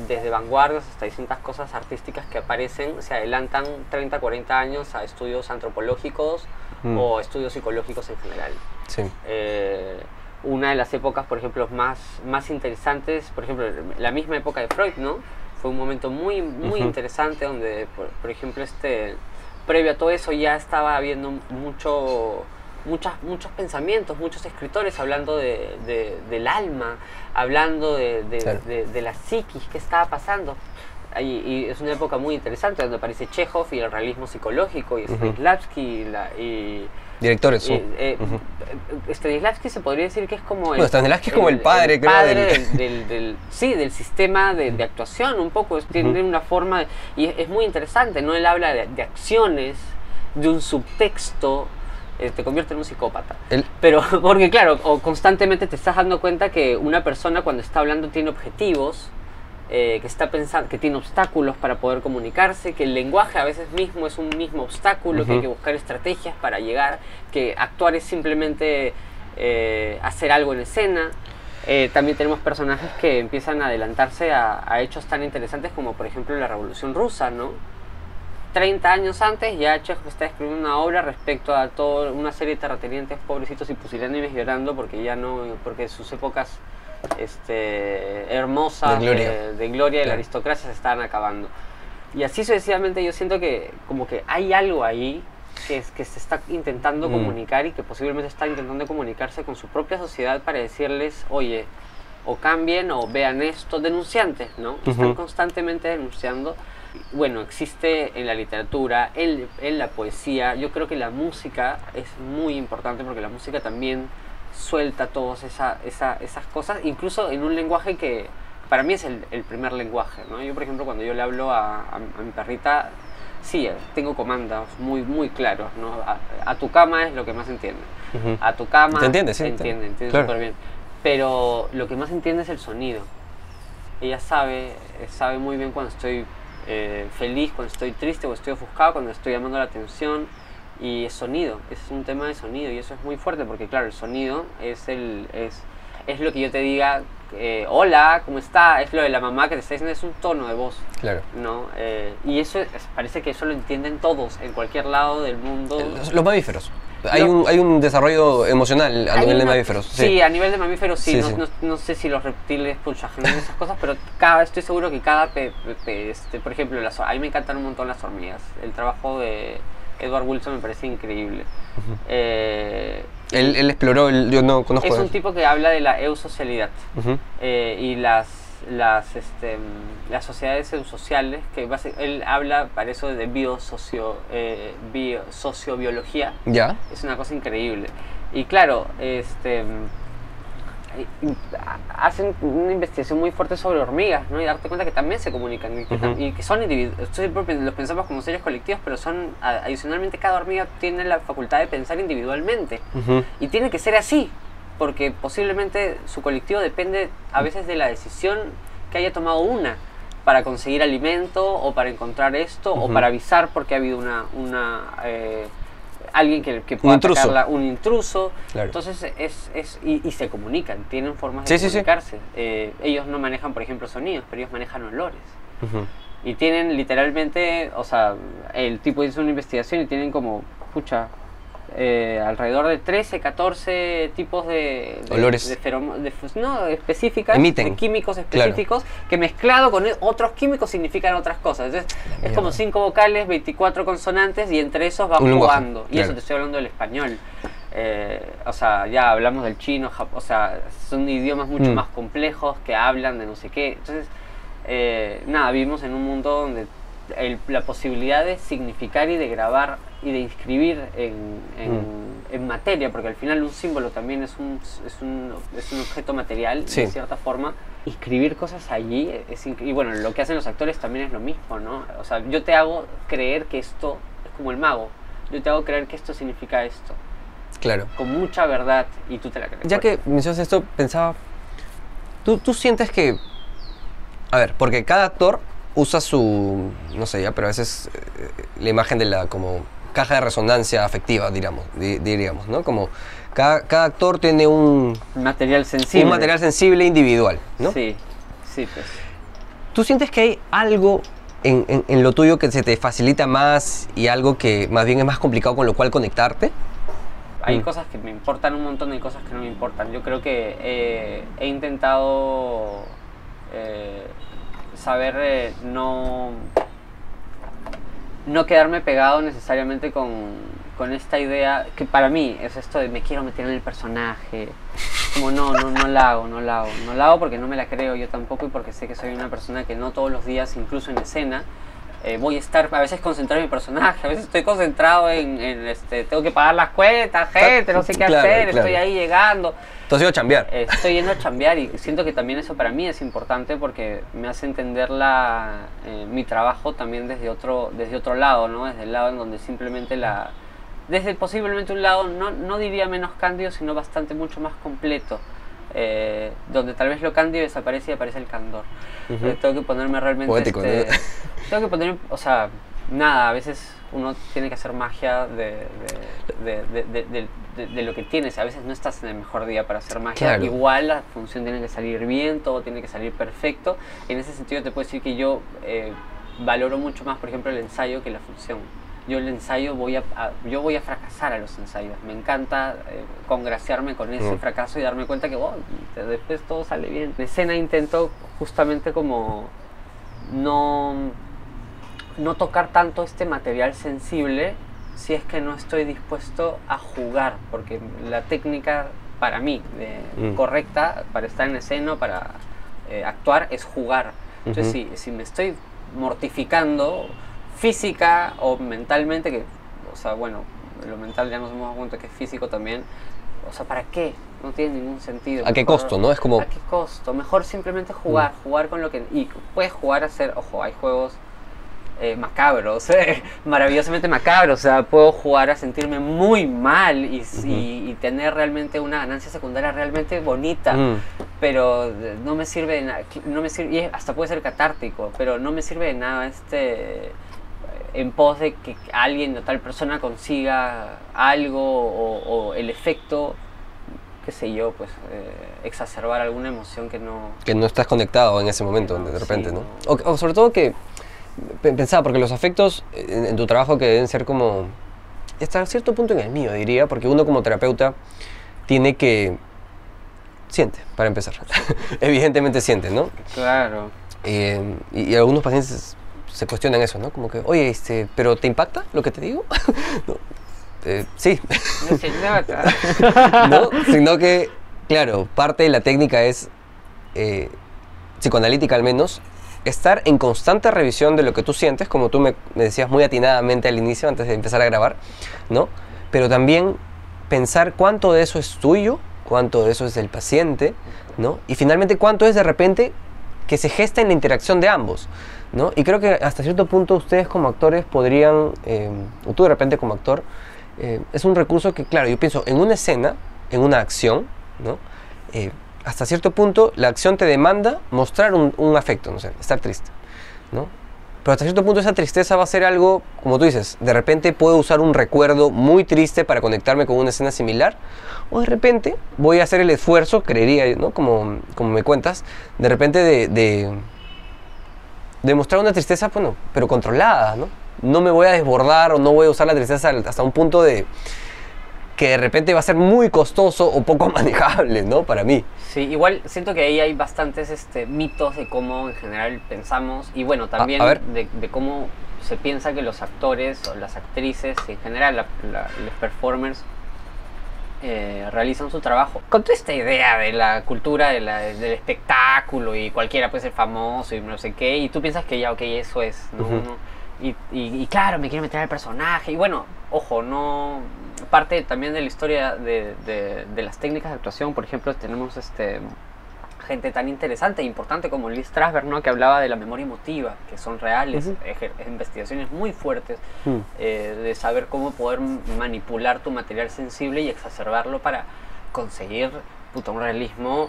desde vanguardias hasta distintas cosas artísticas que aparecen, se adelantan 30, 40 años a estudios antropológicos Mm. o estudios psicológicos en general. Sí. Eh, una de las épocas, por ejemplo, más, más interesantes, por ejemplo, la misma época de Freud, ¿no? Fue un momento muy, muy Ujú. interesante donde, por, por ejemplo, este, previo a todo eso ya estaba habiendo mucho, muchas, muchos pensamientos, muchos escritores hablando de, de- del alma, hablando de, Claro. la psiquis, qué estaba pasando. Y, y es una época muy interesante donde aparece Chekhov y el realismo psicológico y. Stanislavski y, la, y, Directores, sí. eh, Stanislavski se podría decir que es como el, Stanislavski es como el padre, creo, padre del- del, del- sí, del sistema de, de actuación un poco, es- tiene una forma, de- y es, es muy interesante, ¿no? Él habla de, de acciones, de un subtexto, eh, te convierte en un psicópata. Pero, *laughs* porque claro, o constantemente te estás dando cuenta que una persona cuando está hablando tiene objetivos, eh, que está pensando, que tiene obstáculos para poder comunicarse, que el lenguaje a veces mismo es un mismo obstáculo, que hay que buscar estrategias para llegar, que actuar es simplemente eh, hacer algo en escena. Eh, también tenemos personajes que empiezan a adelantarse a, a hechos tan interesantes como por ejemplo la Revolución Rusa, ¿no? 30 años antes ya Chekhov está escribiendo una obra respecto a toda una serie de terratenientes pobrecitos y pusilánimes llorando porque ya no, porque sus épocas este, hermosas De gloria. de, de gloria de la aristocracia se estaban acabando. Y así sucesivamente yo siento que como que hay algo ahí que, es, que se está intentando Mm. comunicar y que posiblemente está intentando comunicarse con su propia sociedad para decirles, oye, o cambien o vean esto, denunciantes, ¿no? Están constantemente denunciando. Bueno, existe en la literatura, en, en la poesía, yo creo que la música es muy importante porque la música también suelta todas esa, esa- esas cosas, incluso en un lenguaje que para mí es el, el primer lenguaje, ¿no? Yo, por ejemplo, cuando yo le hablo a, a- a mi perrita, sí, eh, tengo comandos muy, muy claros, ¿no? A, a tu cama es lo que más entiende. Ujú. A tu cama... Te entiende, sí, te- Entiende, entiende claro. súper bien. Pero lo que más entiende es el sonido. Ella sabe, sabe muy bien cuando estoy eh, feliz, cuando estoy triste, cuando estoy ofuscado, cuando estoy llamando la atención. Y es sonido, es un tema de sonido y eso es muy fuerte porque claro, el sonido es, el, es, es lo que yo te diga eh, hola, ¿cómo está? Es lo de la mamá que te está diciendo, es un tono de voz. Claro. ¿no? Eh, y eso es- parece que eso lo entienden todos, en cualquier lado del mundo. Los, los mamíferos. Hay, un, hay un desarrollo emocional a Hay nivel de mamíferos. Sí. a nivel de mamíferos sí. Sí, no, sí. no- no sé si los reptiles generan *laughs* esas cosas, pero cada, estoy seguro que cada, pe- este, por ejemplo, las, a mí me encantan un montón las hormigas. El trabajo de Edward Wilson me parece increíble. Eh, Él, él exploró, el- yo no conozco. es un tipo que habla de la eusocialidad eh, y las las este, las sociedades eusociales que basi- él habla para eso de biosocio eh, biosociobiología Ya. es una cosa increíble y claro este hacen una investigación muy fuerte sobre hormigas ¿no? y darte cuenta que también se comunican y que, tam- Ujú. y que son individuos los pensamos como seres colectivos pero son adicionalmente cada hormiga tiene la facultad de pensar individualmente Ujú. y tiene que ser así, porque posiblemente su colectivo depende a veces de la decisión que haya tomado una para conseguir alimento o para encontrar esto o para avisar porque ha habido una, una eh, alguien que, que pueda intruso. atacarla, un intruso. Claro. Entonces es, es y, y se comunican, tienen formas Sí, de sí, sí. comunicarse. Eh, ellos no manejan, por ejemplo, sonidos, pero ellos manejan olores. Y tienen literalmente, o sea, el tipo hizo una investigación y tienen como, pucha, eh, alrededor de 13, 14 tipos de, de- Olores. de no, específicas, Emiten. de químicos Claro. específicos, que mezclado con e- otros químicos significan otras cosas. Entonces, es mierda. como 5 vocales, 24 consonantes y entre esos Un lenguaje, jugando. Y claro. eso te estoy hablando del español. Eh, o sea, ya hablamos del chino, o sea, son idiomas mucho Mm. más complejos que hablan de no sé qué. Entonces, eh, nada, vivimos en un mundo donde el- la posibilidad de significar y de grabar y de inscribir en, en- Mm. en materia, porque al final un símbolo también es un, es un, es un objeto material, Sí. de cierta forma. Inscribir cosas allí es Y bueno, lo que hacen los actores también es lo mismo, ¿no? O sea, yo te hago creer que esto es como el mago. Yo te hago creer que esto significa esto, Claro. con mucha verdad, y tú te la crees. Ya que mencionas esto, pensaba. ¿tú, tú sientes que. A ver, porque cada actor usa su. No sé ya, pero a veces eh, la imagen de la como caja de resonancia afectiva, diríamos, di- diríamos ¿no? Como cada, cada actor tiene un, Material sensible. un material sensible individual, ¿no? Sí, sí, pues. ¿Tú sientes que hay algo en, en- en lo tuyo que se te facilita más y algo que más bien es más complicado con lo cual conectarte? Hay Mm. cosas que me importan un montón y cosas que no me importan. Yo creo que eh, he intentado eh, saber eh, no, no quedarme pegado necesariamente con, con esta idea que para mí es esto de me quiero meter en el personaje. Como no, no, no la hago, no la hago. No la hago porque no me la creo yo tampoco y porque sé que soy una persona que no todos los días, incluso en escena, eh, voy a estar a veces concentrado en mi personaje, a veces estoy concentrado en, en, este, tengo que pagar las cuentas, gente, no sé qué Claro, hacer, claro. estoy ahí llegando, Tú has ido a chambear. eh, estoy yendo a chambear y siento que también eso para mí es importante porque me hace entender la, eh, mi trabajo también desde otro, desde otro lado, ¿no? Desde el lado en donde simplemente la... Desde posiblemente un lado, no, no diría menos cándido, sino bastante mucho más completo. Eh, donde tal vez lo cándido desaparece y aparece el candor. Eh, tengo que ponerme realmente... Poético, este, ¿no? *laughs* tengo que poner, o sea, nada, a veces uno tiene que hacer magia de, de, de, de- de- de- de lo que tienes. A veces no estás en el mejor día para hacer magia. Claro. Igual la función tiene que salir bien, todo tiene que salir perfecto. En ese sentido te puedo decir que yo eh, valoro mucho más, por ejemplo, el ensayo que la función. Yo el ensayo voy a, a- yo voy a fracasar a los ensayos. Me encanta eh, congraciarme con ese Mm. fracaso y darme cuenta que oh, después todo sale bien. En escena intento justamente como no, no tocar tanto este material sensible si es que no estoy dispuesto a jugar, porque la técnica para mí de- Mm. correcta para estar en escena, para eh, actuar, es jugar. Entonces, si me estoy mortificando física o mentalmente, que, o sea, bueno, lo mental ya nos hemos dado cuenta que es físico también, o sea, ¿para qué? No tiene ningún sentido. ¿A qué Mejor- costo, no? Es como- ¿A qué costo? Mejor simplemente jugar, jugar con lo que... Y puedes jugar a hacer, ojo, hay juegos eh, macabros, *laughs* eh, maravillosamente macabros, o sea, puedo jugar a sentirme muy mal y, y- y tener realmente una ganancia secundaria realmente bonita, Mm. pero eh, no me sirve de nada, no me sirve, y hasta puede ser catártico, pero no me sirve de nada este en pos de que alguien o tal persona consiga algo o, o el efecto qué sé yo, pues eh, exacerbar alguna emoción que no... Que no estás conectado en ese momento, No, de repente, sí, ¿no? no. O, o sobre todo que, pe- pensaba, porque los afectos en, en tu trabajo que deben ser como, hasta cierto punto en el mío diría, porque uno como terapeuta tiene que, siente, para empezar, *laughs* evidentemente siente, ¿no? Claro. Eh, y, y algunos pacientes se cuestionan eso, ¿no? Como que, oye, este, ¿pero te impacta lo que te digo? *laughs* No, eh, sí, No se nota. *laughs* ¿no? Sino que, claro, parte de la técnica es, eh, psicoanalítica al menos, estar en constante revisión de lo que tú sientes, como tú me, me decías muy atinadamente al inicio, antes de empezar a grabar, ¿no? Pero también pensar cuánto de eso es tuyo, cuánto de eso es del paciente, ¿no? Y finalmente cuánto es de repente que se gesta en la interacción de ambos, ¿no? Y creo que hasta cierto punto ustedes como actores podrían, eh, o tú de repente como actor, eh, es un recurso que, claro, yo pienso en una escena, en una acción, ¿no? Eh, hasta cierto punto la acción te demanda mostrar un, afecto, no estar triste, ¿no? Pero hasta cierto punto esa tristeza va a ser algo, como tú dices, de repente puedo usar un recuerdo muy triste para conectarme con una escena similar, o de repente voy a hacer el esfuerzo, creería, ¿no? Como, me cuentas, de repente de, de mostrar una tristeza, bueno, pero controlada, ¿no? No me voy a desbordar o no voy a usar la tristeza hasta un punto de que de repente va a ser muy costoso o poco *laughs* manejable, ¿no? Para mí. Sí, igual siento que ahí hay bastantes este, mitos de cómo en general pensamos y bueno, también a de, de cómo se piensa que los actores o las actrices, en general la- la- los performers, eh, realizan su trabajo. Con toda esta idea de la cultura de la- del espectáculo y cualquiera puede ser famoso y no sé qué, y tú piensas que ya, ok, eso es, ¿no? No- y, y- y claro, me quiero meter al personaje. Y bueno, ojo, no. Parte también de la historia de, de- de las técnicas de actuación, por ejemplo, tenemos este gente tan interesante e importante como Liz Strasberg, ¿no? que hablaba de la memoria emotiva, que son reales, ejer- investigaciones muy fuertes Mm. eh, de saber cómo poder manipular tu material sensible y exacerbarlo para conseguir puta, un realismo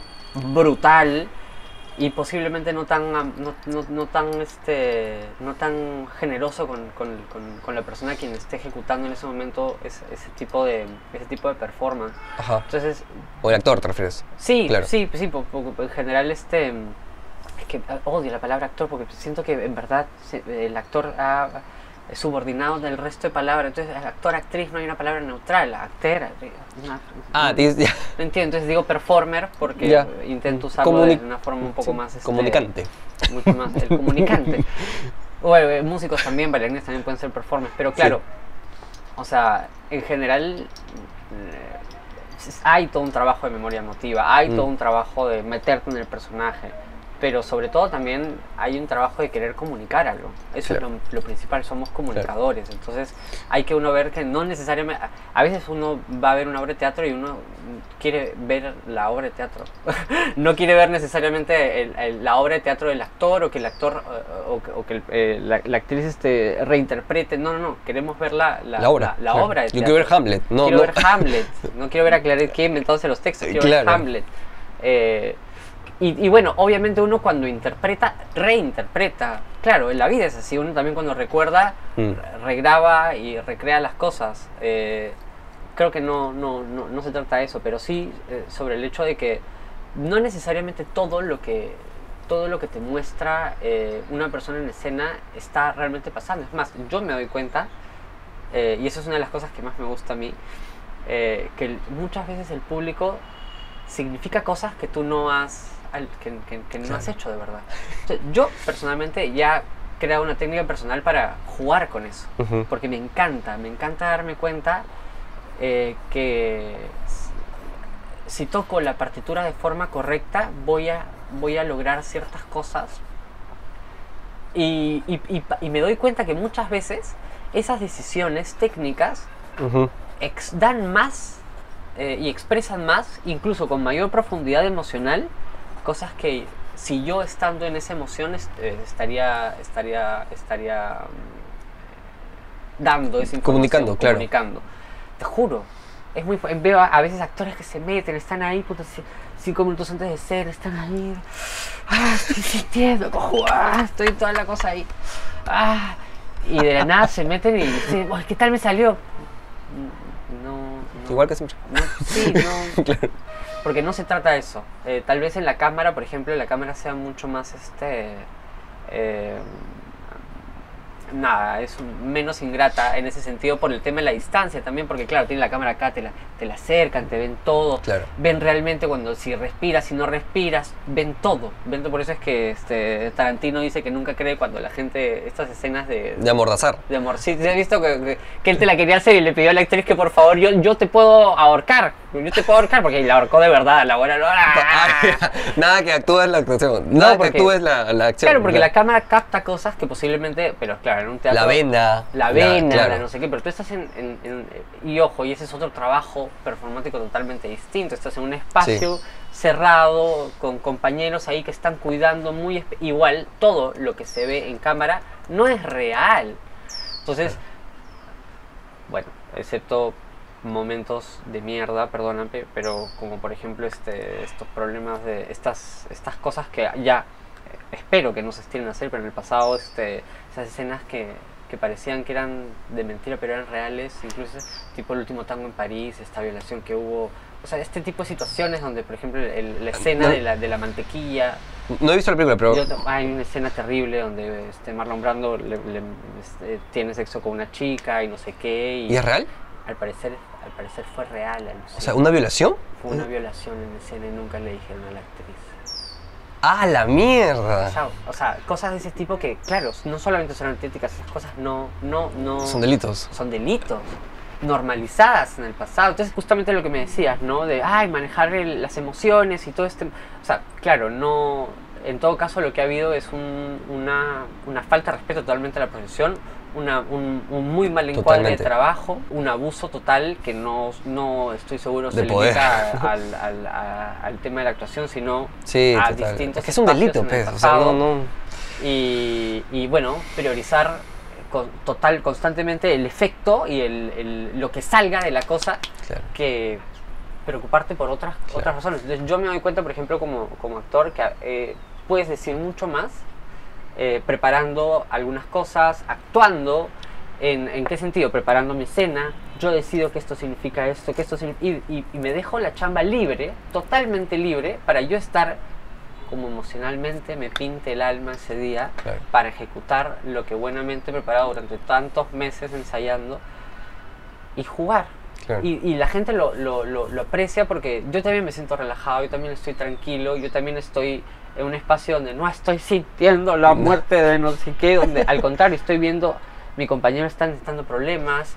brutal y posiblemente no tan no, no- no tan este no tan generoso con, con- con- con la persona quien esté ejecutando en ese momento ese, ese tipo de ese tipo de performance Ajá. entonces O el actor, te refieres. Sí, Claro. sí, sí, po- po- po- en general este es que ah, odio la palabra actor porque siento que en verdad el actor ha es subordinado del resto de palabras, entonces actor, actriz no hay una palabra neutral, actera, una- Ah, *laughs* no entiendo, entonces digo performer porque intento usarlo Comuni- de una forma un poco sí, más este, Comunicante. mucho más el *laughs* comunicante. Bueno, eh, músicos también, bailarines también pueden ser performers, pero claro, o sea, en general eh, hay todo un trabajo de memoria emotiva, hay Mm. todo un trabajo de meterte en el personaje, pero sobre todo también hay un trabajo de querer comunicar algo. Eso Claro. es lo, lo principal, somos comunicadores, entonces hay que uno ver que no necesariamente, a- veces uno va a ver una obra de teatro y uno quiere ver la obra de teatro, *laughs* no quiere ver necesariamente el- el- la obra de teatro del actor o que el actor o, que- o que el- eh, la, la actriz este, reinterprete, no, no, no, queremos ver la, la, La obra. la- claro. obra de Yo teatro. quiero ver Hamlet. No, quiero no. ver Hamlet, no quiero ver a Claret que inventándose los textos, *laughs* quiero ver. Hamlet. Eh, y, y bueno, obviamente uno cuando interpreta, reinterpreta. Claro, en la vida es así, uno también cuando recuerda, Mm. regraba y recrea las cosas. Eh, creo que no, no, no, no se trata de eso, pero sí eh, sobre el hecho de que no necesariamente todo lo que todo lo que te muestra eh, una persona en escena está realmente pasando. Es más, yo me doy cuenta, y eso es una de las cosas que más me gusta a mí, que muchas veces el público significa cosas que tú no has al- que, que- que no has hecho de verdad. Yo personalmente ya he creado una técnica personal para jugar con eso porque me encanta, me encanta darme cuenta eh, que si toco la partitura de forma correcta voy a, voy a lograr ciertas cosas. Y, y- y pa- y me doy cuenta que muchas veces esas decisiones técnicas ex- dan más eh, y expresan más, incluso con mayor profundidad emocional, cosas que si yo estando en esa emoción est- eh, estaría, estaría, estaría mm, dando esa Comunicando, claro. comunicando. Te juro, es muy veo a, a veces actores que se meten, están ahí, puta, ci- cinco minutos antes de ser, están ahí, ah, estoy sintiendo, cojo, ah, estoy toda la cosa ahí, ah, y de la *laughs* nada se meten y dicen, "Uy, ¿qué tal me salió? No, no, Igual que siempre. no, sí, no. *laughs* Claro. Porque no se trata de eso. Eh, tal vez en la cámara, por ejemplo, la cámara sea mucho más este. eh, nada, es un- menos ingrata en ese sentido por el tema de la distancia también, porque claro, tiene la cámara acá, te la, te la acercan, te ven todo, Claro. ven realmente cuando si respiras, si no respiras, ven todo. Ven. Por eso es que este, Tarantino dice que nunca cree cuando la gente, estas escenas de, De amordazar. de amor. Sí, ¿sí has visto que, que- que él te la quería hacer y le pidió a la actriz que por favor yo, yo te puedo ahorcar. Yo te puedo ahorcar porque la ahorcó de verdad, la buena Ah, *laughs* Nada que actúes la actuación. Nada que porque- actúes la, la acción. Claro, porque la cámara capta cosas que posiblemente, pero claro, en un teatro... La vena. La claro. la no sé qué, pero tú estás en, en- en- Y ojo, y ese es otro trabajo performático totalmente distinto. Estás en un espacio cerrado, con compañeros ahí que están cuidando muy... Igual, todo lo que se ve en cámara no es real. Entonces, bueno, excepto momentos de mierda, perdóname, pero como por ejemplo este, estos problemas de estas, estas cosas que ya eh, espero que no se estiren a hacer, pero en el pasado este, esas escenas que, que parecían que eran de mentira, pero eran reales, incluso tipo el último tango en París, esta violación que hubo, o sea, este tipo de situaciones donde por ejemplo el- la escena No. de la, de la mantequilla, No he visto la película, pero. yo hay una escena terrible donde este Marlon Brando le- le- este, tiene sexo con una chica y no sé qué. ¿Y es real? Al parecer, al parecer fue real. O alucina. sea, ¿una violación? Fue una violación en escena y nunca le dijeron a la actriz. ¡Ah, la O mierda! sea, o sea, cosas de ese tipo que, claro, no solamente son auténticas, esas cosas no, no, no... Son delitos. Son delitos normalizadas en el pasado. Entonces, justamente lo que me decías, ¿no? De, ay, manejar el- las emociones y todo este... O sea, claro, no... En todo caso, lo que ha habido es un- una, una falta de respeto totalmente a la profesión, una, un, un muy mal encuadre Totalmente. de trabajo, un abuso total que no, no estoy seguro De se limita *laughs* al, al- al tema de la actuación, sino Sí, a total. distintos Es que es un delito, pues. O sea, pasado. no, no. Y, y, bueno, priorizar con, total, constantemente el efecto y el, el- lo que salga de la cosa Claro. que preocuparte por otras, Claro. otras razones. Entonces yo me doy cuenta, por ejemplo, como, como actor, que eh, puedes decir mucho más eh, preparando algunas cosas, actuando. En, ¿En qué sentido? Preparando mi escena. Yo decido que esto significa esto, que esto significa... Y, y- y me dejo la chamba libre, totalmente libre, para yo estar como emocionalmente me pinte el alma ese día Claro. para ejecutar lo que buenamente he preparado durante tantos meses ensayando y jugar. Claro. Y, y la gente lo, lo- lo- lo aprecia porque yo también me siento relajado, yo también estoy tranquilo, yo también estoy en un espacio donde no estoy sintiendo la muerte de no sé qué, donde al contrario estoy viendo mi compañero está necesitando problemas,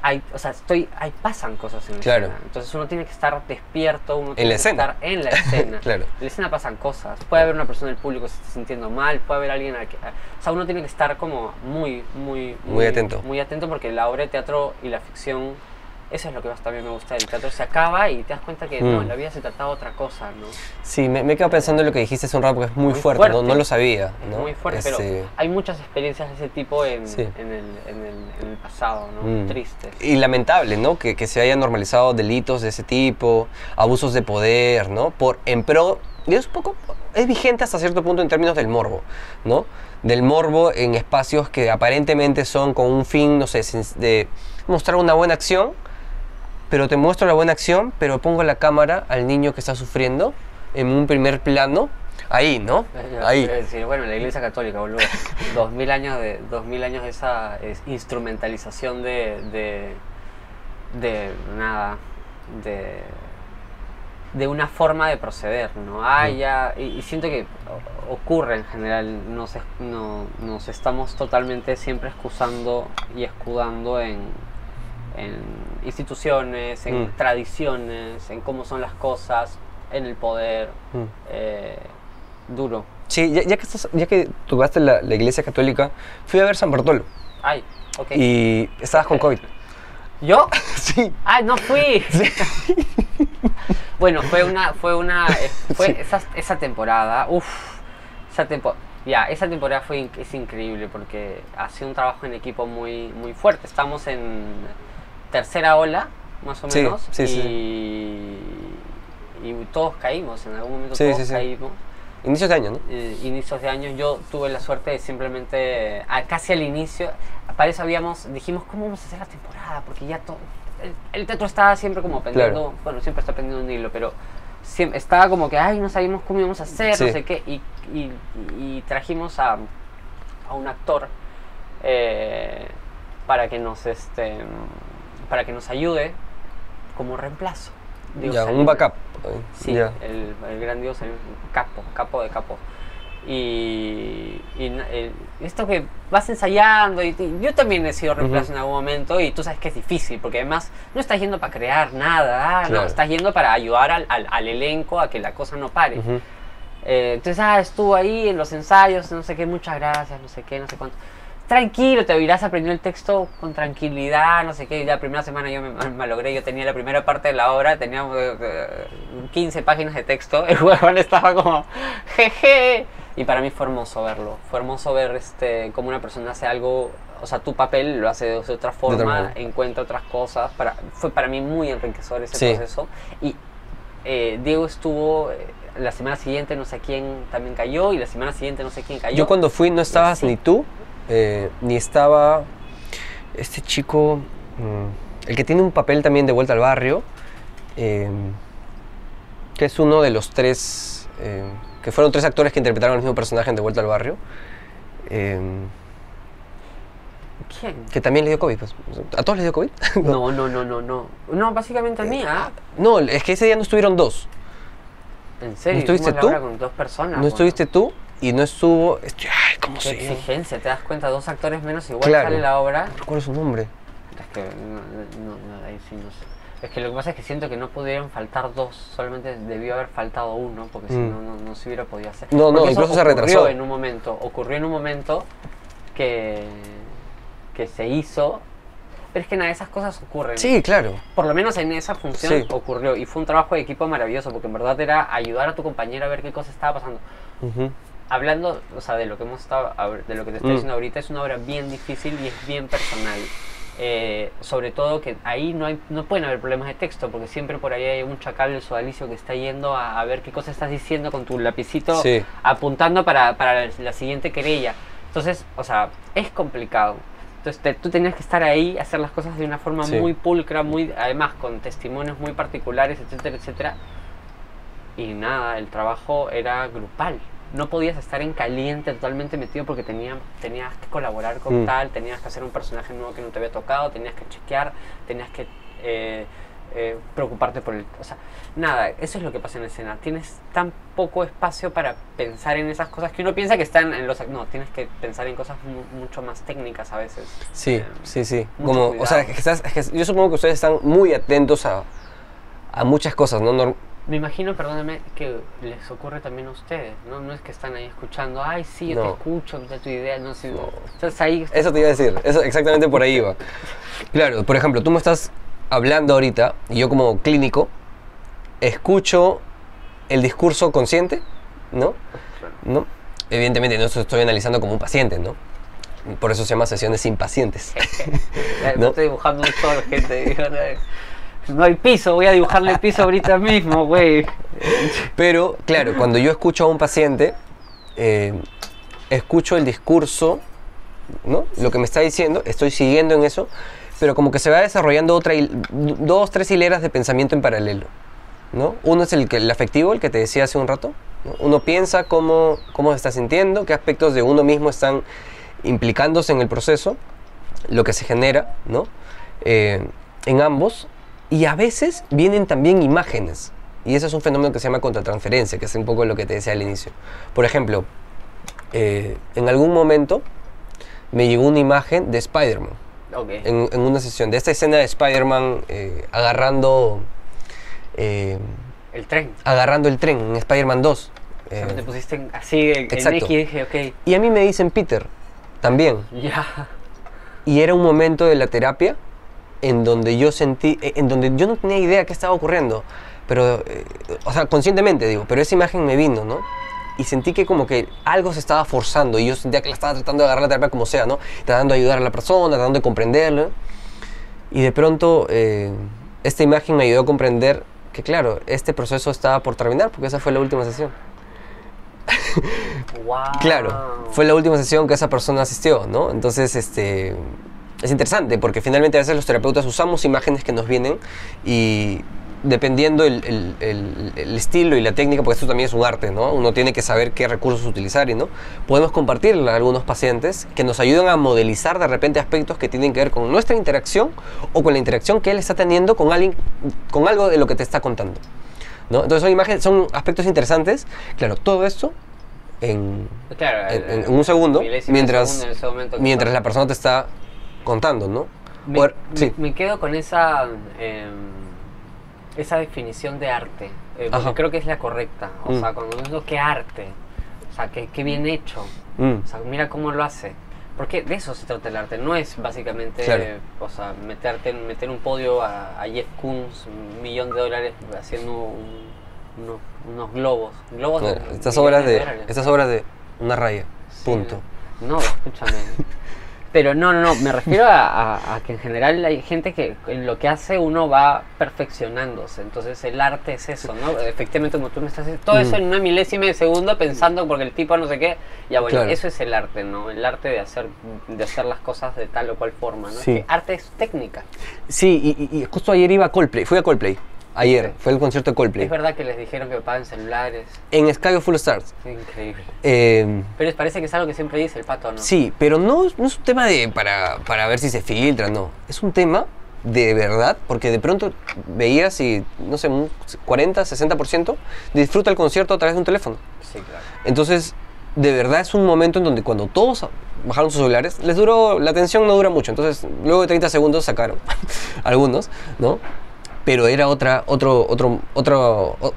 hay, o sea, estoy, hay, pasan cosas en la Claro. escena. Entonces uno tiene que estar despierto, uno tiene que escena. estar en la escena. *laughs* Claro. En la escena pasan cosas. Puede haber una persona del público que se esté sintiendo mal, puede haber alguien al que... O sea, uno tiene que estar como muy, muy... Muy atento. Muy atento porque la obra de teatro y la ficción, eso es lo que más también me gusta del teatro. Se acaba y te das cuenta que no, Mm. la vida se trataba de otra cosa, ¿no? Sí, me, me he quedado pensando en lo que dijiste hace un rato porque es muy, Muy fuerte, fuerte. ¿no? No lo sabía. Es ¿no? muy fuerte, Este, pero hay muchas experiencias de ese tipo en, Sí. en, el, en, el, en el pasado, ¿no? Mm. Tristes. Y lamentable, ¿no? Que, que se hayan normalizado delitos de ese tipo, abusos de poder, ¿no? Por, en pro, y es un poco, es vigente hasta cierto punto en términos del morbo, ¿no? Del morbo en espacios que aparentemente son con un fin, no sé, de mostrar una buena acción, pero te muestro la buena acción, pero pongo la cámara al niño que está sufriendo en un primer plano, ahí, ¿no? Ahí. Decir, bueno, la Iglesia Católica, boludo. *laughs* dos mil años de, dos mil años de esa es, instrumentalización de, de, de nada, de, de una forma de proceder, ¿no? Ah, Mm. ya, y, y siento que ocurre en general, nos, no, nos estamos totalmente siempre excusando y escudando en, en instituciones, en Mm. tradiciones, en cómo son las cosas, en el poder, Mm. eh, duro. Sí, ya, ya que, estás, ya que tocaste la, la iglesia católica, fui a ver San Bartolo Ay, ok. y estabas con COVID. ¿Yo? *laughs* Sí. ¡Ay, no fui! *laughs* bueno, fue una, fue una, eh, fue Sí. esa, esa temporada, uff, esa temporada, ya, esa temporada fue, es increíble porque ha sido un trabajo en equipo muy, muy fuerte. Estamos en tercera ola, más o Sí, menos, sí, y, sí, y todos caímos, en algún momento todos caímos. Inicios de año, ¿no? eh, inicios de años, yo tuve la suerte de simplemente, a- casi al inicio, para eso habíamos, dijimos, ¿cómo vamos a hacer la temporada? Porque ya todo, el, el teatro estaba siempre como pendiendo, Claro. bueno, siempre está pendiendo un hilo, pero siem- estaba como que, ay, no sabíamos cómo íbamos a hacer, no sé qué, y, y- y trajimos a, a un actor eh, para que nos este para que nos ayude como reemplazo. Dios Ya, un backup. Sí, Ya. el, el gran Dios, el capo, capo de capo. Y, y el- esto que vas ensayando, y, y yo también he sido reemplazo Ujú. en algún momento, y tú sabes que es difícil, porque además no estás yendo para crear nada, ah, no, Claro. estás yendo para ayudar al, al- al elenco a que la cosa no pare. Ujú. Eh, entonces, ah, estuvo ahí en los ensayos, no sé qué, muchas gracias, no sé qué, no sé cuánto. Tranquilo, te irás aprendiendo el texto con tranquilidad, no sé qué. La primera semana yo me, me logré, yo tenía la primera parte de la obra, tenía eh, eh, 15 páginas de texto, *laughs* el huevón estaba como, jeje. Y para mí fue hermoso verlo, fue hermoso ver este, cómo una persona hace algo, o sea, tu papel lo hace de otra forma, forma. encuentra otras cosas. Para, fue para mí muy enriquecedor ese Sí. proceso. Y eh, Diego estuvo eh, la semana siguiente, no sé quién también cayó, y la semana siguiente no sé quién cayó. Yo cuando fui no estabas Sí. ni tú, eh, ni estaba este chico, mm, el que tiene un papel también de vuelta al barrio, eh, que es uno de los tres, eh, que fueron tres actores que interpretaron el mismo personaje en De vuelta al barrio, eh, ¿Quién? que también le dio COVID. pues. ¿A todos les dio COVID? *laughs* No, no, no, no, no. No, básicamente a mí, ¿ah? No, es que ese día no estuvieron dos. En serio, ¿No estuviste tú? con dos personas. No bueno. estuviste tú y no estuvo... este- Ay, ¿cómo Qué exigencia, te das cuenta, dos actores menos, igual Claro. sale la obra. No recuerdo su nombre. Es que no, no, no, ahí sí no sé. Es que lo que pasa es que siento que no pudieron faltar dos, solamente debió haber faltado uno, porque si Mm. no, no, no se hubiera podido hacer. No, no, Porque incluso se ocurrió retrasó. en un momento, ocurrió en un momento que, que se hizo, pero es que nada, esas cosas ocurren. Sí, claro. Por lo menos en esa función Sí. ocurrió y fue un trabajo de equipo maravilloso, porque en verdad era ayudar a tu compañero a ver qué cosa estaba pasando. Ujú. Hablando, o sea, de lo que hemos estado, de lo que te estoy Mm. diciendo ahorita, es una obra bien difícil y es bien personal. Eh, sobre todo que ahí no hay, no pueden haber problemas de texto, porque siempre por ahí hay un chacal del sodalicio que está yendo a, a ver qué cosa estás diciendo con tu lapicito, Sí. apuntando para, para la, la siguiente querella. Entonces, o sea, es complicado. Entonces, te- tú tenías que estar ahí, hacer las cosas de una forma Sí. muy pulcra, muy, además con testimonios muy particulares, etcétera, etcétera. Y nada, el trabajo era grupal. No podías estar en caliente totalmente metido porque tenía, tenías que colaborar con Mm. tal, tenías que hacer un personaje nuevo que no te había tocado, tenías que chequear, tenías que eh, eh, preocuparte por el... O sea, nada, eso es lo que pasa en la escena. Tienes tan poco espacio para pensar en esas cosas que uno piensa que están en los... No, tienes que pensar en cosas mu- mucho más técnicas a veces. Sí, Eh, sí, sí. Como, o sea, estás- que yo supongo que ustedes están muy atentos a, a muchas cosas, ¿no? Me imagino, perdóname, que les ocurre también a ustedes, ¿no? No es que están ahí escuchando, ay, sí, yo te escucho, ya tu idea, no sé. No. Estás ahí. Eso te iba a decir, eso exactamente por ahí va. Claro, por ejemplo, tú me estás hablando ahorita y yo como clínico escucho el discurso consciente, ¿no? ¿No? Evidentemente no estoy analizando como un paciente, ¿no? Por eso se llama sesiones sin pacientes. *laughs* ¿no? Estoy dibujando un sol, gente. *laughs* No hay piso, voy a dibujarle el piso ahorita mismo, güey. Pero, claro, cuando yo escucho a un paciente, eh, escucho el discurso, ¿no? Lo que me está diciendo, estoy siguiendo en eso, pero como que se va desarrollando otra, dos, tres hileras de pensamiento en paralelo, ¿no? Uno es el, que, afectivo, el que te decía hace un rato. ¿no? Uno piensa cómo, cómo se está sintiendo, qué aspectos de uno mismo están implicándose en el proceso, lo que se genera, ¿no? Eh, en ambos. Y a veces vienen también imágenes. Y ese es un fenómeno que se llama contratransferencia, que es un poco lo que te decía al inicio. Por ejemplo, eh, en algún momento me llegó una imagen de Spider-Man en, en una sesión, de esta escena de Spider-Man eh, agarrando, eh, El tren. agarrando el tren en Spider-Man 2. O sea, te pusiste así en, exacto. Y dije, ok, y a mí me dicen Peter también. ya. Y era un momento de la terapia en donde yo sentí, eh, en donde yo no tenía idea qué estaba ocurriendo, pero, eh, o sea, conscientemente digo, pero esa imagen me vino, ¿no? Y sentí que como que algo se estaba forzando y yo sentía que la estaba tratando de agarrar la terapia como sea, ¿no? Tratando de ayudar a la persona, tratando de comprenderla. Y de pronto eh, esta imagen me ayudó a comprender que, claro, este proceso estaba por terminar porque esa fue la última sesión. *laughs* Wow. Claro, fue la última sesión que esa persona asistió, ¿no? Entonces, este, es interesante porque finalmente a veces los terapeutas usamos imágenes que nos vienen y, dependiendo el, el- el- el estilo y la técnica, porque esto también es un arte, ¿no? Uno tiene que saber qué recursos utilizar y no. Podemos compartirle a algunos pacientes que nos ayudan a modelizar de repente aspectos que tienen que ver con nuestra interacción o con la interacción que él está teniendo con alguien, con algo de lo que te está contando. ¿no? Entonces son imágenes, son aspectos interesantes. Claro, todo esto en, Claro, en- el- en un segundo, mientras, segundo en mientras pasa. la persona te está contando, ¿no? Me, Poder- me- sí. me quedo con esa em, esa definición de arte, eh, porque Ajá. creo que es la correcta. O Mm. sea, cuando digo qué arte, o sea, qué, qué bien hecho. Mm, O sea, mira cómo lo hace. Porque de eso se trata el arte, no es básicamente, Claro. eh, o sea, meterte, en- meter un podio a, a Jeff Koons, un millón de dólares haciendo un- unos, unos globos. globos de estas obras de dólares. estas obras de una raya, Sí, punto. No, escúchame. *laughs* Pero no, no, no, me refiero a, a- a que en general hay gente que en lo que hace uno va perfeccionándose. Entonces el arte es eso, ¿no? Efectivamente, como tú me estás diciendo, todo eso Mm. en una milésima de segundo pensando porque el tipo no sé qué. Ya bueno, Claro. eso es el arte, ¿no? El arte de hacer, de hacer las cosas de tal o cual forma, ¿no? Es Sí. que arte es técnica. Sí, y, y- y justo ayer iba a Coldplay, fui a Coldplay. Ayer, fue el concierto de Coldplay. Es verdad que les dijeron que paguen celulares. En Sky of Full Stars. Increíble. Eh, Pero les parece que es algo que siempre dice el pato, ¿no? sí, pero no, no es un tema de para, para ver si se filtra, no. Es un tema de verdad, porque de pronto veías y, no sé, un 40, 60% disfruta el concierto a través de un teléfono. Sí, claro. Entonces, de verdad es un momento en donde cuando todos bajaron sus celulares, les duró, la atención no dura mucho. Entonces, luego de 30 segundos sacaron *laughs* algunos, ¿no? Pero era otra, otro, otro, otro, o-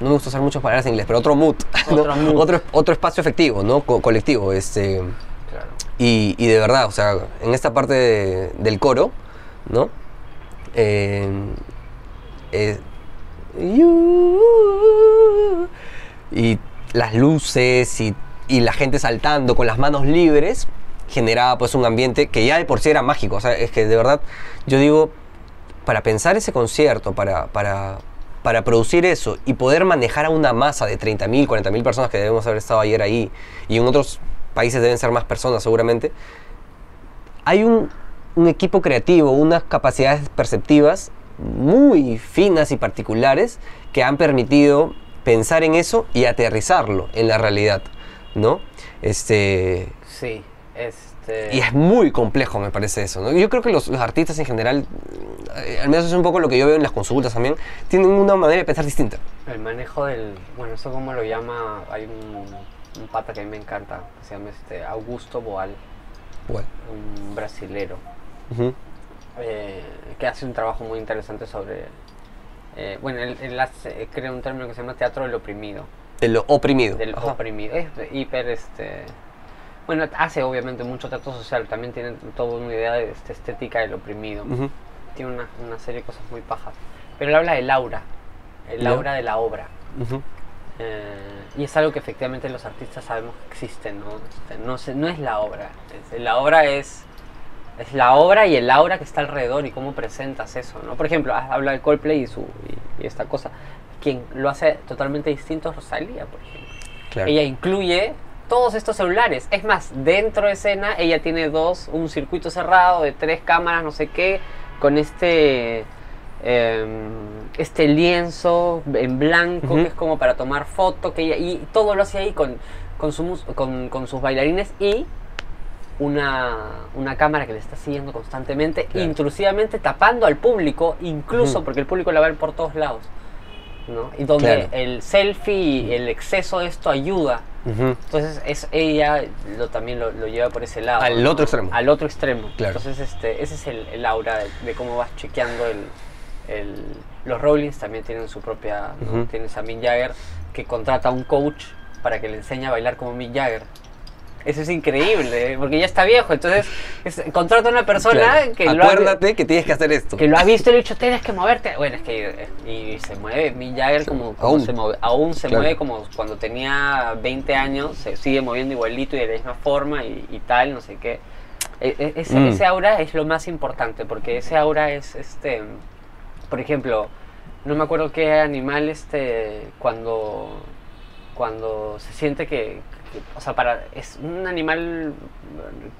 no me gusta usar muchas palabras en inglés, pero otro mood, *laughs* ¿no? Otro mood. Otro, otro espacio efectivo, ¿no? Co- colectivo, este... Claro. Y, y de verdad, o sea, en esta parte de- del coro, ¿no? Eh, eh, you- y las luces y, y la gente saltando con las manos libres generaba pues un ambiente que ya de por sí era mágico. O sea, es que de verdad, yo digo, para pensar ese concierto, para, para, para producir eso y poder manejar a una masa de 30.000, 40.000 personas que debemos haber estado ayer ahí, y en otros países deben ser más personas seguramente, hay un, un equipo creativo, unas capacidades perceptivas muy finas y particulares que han permitido pensar en eso y aterrizarlo en la realidad, ¿no? Este, Sí, este... y es muy complejo, me parece eso. ¿no? Yo creo que los, los artistas en general, eh, al menos es un poco lo que yo veo en las consultas también, tienen una manera de pensar distinta. El manejo del. Bueno, eso como lo llama. Hay un, un pata que a mí me encanta, que se llama este Augusto Boal, Bueno. un brasilero, eh, que hace un trabajo muy interesante sobre. eh, bueno, él, él hace- crea un término que se llama teatro del oprimido. De lo oprimido. Del Ajá. oprimido. Es hiper. este Bueno, hace obviamente mucho teatro social, también tiene toda una idea de este, estética del oprimido. Ujú. Tiene una, una serie de cosas muy pajas. Pero él habla del aura, el aura de la obra. Ujú. Eh, y es algo que efectivamente los artistas sabemos que existe, ¿no? Este, no, se- no es la obra. es- la obra es, es la obra y el aura que está alrededor y cómo presentas eso, ¿no? Por ejemplo, ha- habla de Coldplay y, su, y, y esta cosa. Quien lo hace totalmente distinto es Rosalía, por ejemplo. Claro. Ella incluye todos estos celulares. Es más, dentro de escena ella tiene dos, un circuito cerrado de tres cámaras, no sé qué, con este em, este lienzo en blanco que es como para tomar foto, que ella, y todo lo hace ahí con, con, su con, con sus bailarines y una, una cámara que le está siguiendo constantemente, Claro. intrusivamente tapando al público, incluso porque el público la va a ver por todos lados. ¿No? Y donde Claro. el selfie y el exceso de esto ayuda. Entonces es ella lo, también lo, lo lleva por ese lado. Al otro extremo. Al otro extremo. Claro. Entonces este, ese es el, el aura de, de cómo vas chequeando el, el- Los Rollins también tienen su propia... ¿no? Ujú. Tienes a Mick Jagger que contrata a un coach para que le enseñe a bailar como Mick Jagger. Eso es increíble, porque ya está viejo. Entonces es- contrata a una persona Claro. que lo ha- Acuérdate que tienes que hacer esto. que lo ha visto y le ha dicho, tienes que moverte. Bueno, es que y se mueve. Mick Jagger como, como aún. se mueve, aún se Claro. mueve como cuando tenía 20 años, se sigue moviendo igualito y de la misma forma y, y tal, no sé qué. E- e- ese, Mm. ese aura es lo más importante porque ese aura es, este, por ejemplo, no me acuerdo qué animal, este, cuando, cuando se siente que- o sea, para, es un animal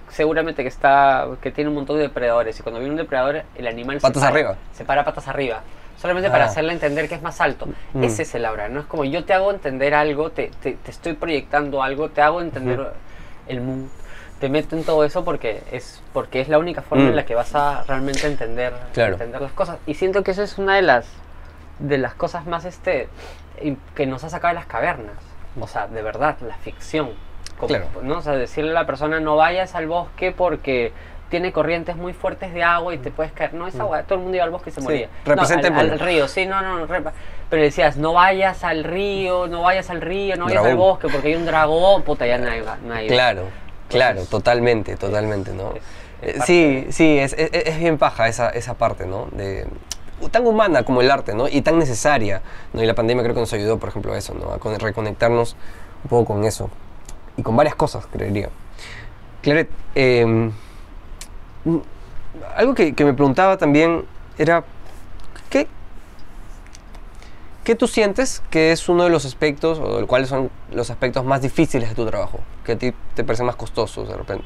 seguramente que está, que tiene un montón de depredadores y cuando viene un depredador el animal se para- arriba. se para patas arriba. Solamente para Ah. hacerle entender que es más alto. Mm. Ese es el aura, no es como yo te hago entender algo, te, te, te estoy proyectando algo, te hago entender el mundo. Te meto en todo eso porque es, porque es la única forma Mm. en la que vas a realmente entender, Claro. entender las cosas. Y siento que eso es una de las, de las cosas más este, que nos ha sacado de las cavernas. O sea, de verdad, la ficción. Como, Claro. ¿no? O sea, decirle a la persona no vayas al bosque porque tiene corrientes muy fuertes de agua y te puedes caer. No, esa agua, todo el mundo iba al bosque y se Sí, moría. representa no, al, al río, sí, no, no, no, pero decías, no vayas al río, no vayas al río, no vayas al bosque porque hay un dragón, puta, ya nadie va. nadie va. Claro, claro, Entonces, totalmente, totalmente, ¿no? es- Eh, es sí, sí, es bien paja esa, esa parte, ¿no? De, tan humana como el arte, ¿no? Y tan necesaria, ¿no? Y la pandemia creo que nos ayudó, por ejemplo, a eso, ¿no? A con- reconectarnos un poco con eso. Y con varias cosas, creería. Claret, eh, algo que, que me preguntaba también era, ¿qué, ¿qué tú sientes que es uno de los aspectos, o cuáles son los aspectos más difíciles de tu trabajo? Que a ti te parecen más costosos de repente.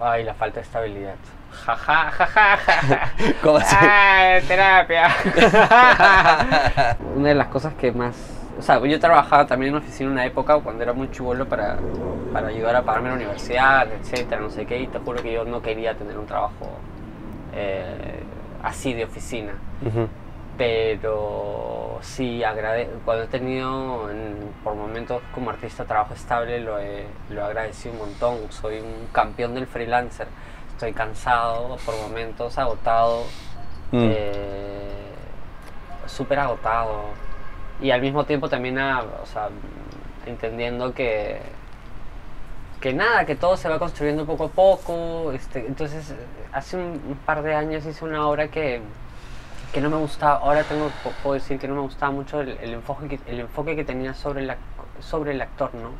Ay, la falta de estabilidad. Ja, ja, ja, ja, ja, ja. *laughs* ¿Cómo así? Ay, terapia. *laughs* una de las cosas que más... O sea, yo trabajaba también en una oficina en una época cuando era muy chivolo para, para ayudar a pagarme la universidad, etcétera, no sé qué, y te juro que yo no quería tener un trabajo eh, así de oficina. Ujú. pero sí agrade cuando he tenido en- por momentos como artista trabajo estable lo he, lo he agradecido un montón soy un campeón del freelancer estoy cansado por momentos agotado Mm. eh, súper agotado y al mismo tiempo también ah, o sea, entendiendo que que nada, que todo se va construyendo poco a poco. Este, entonces, hace un, un par de años hice una obra que, que no me gustaba. Ahora tengo, pu- puedo decir que no me gustaba mucho el, el enfoque, que, el enfoque que tenía sobre, la, sobre el actor, ¿no?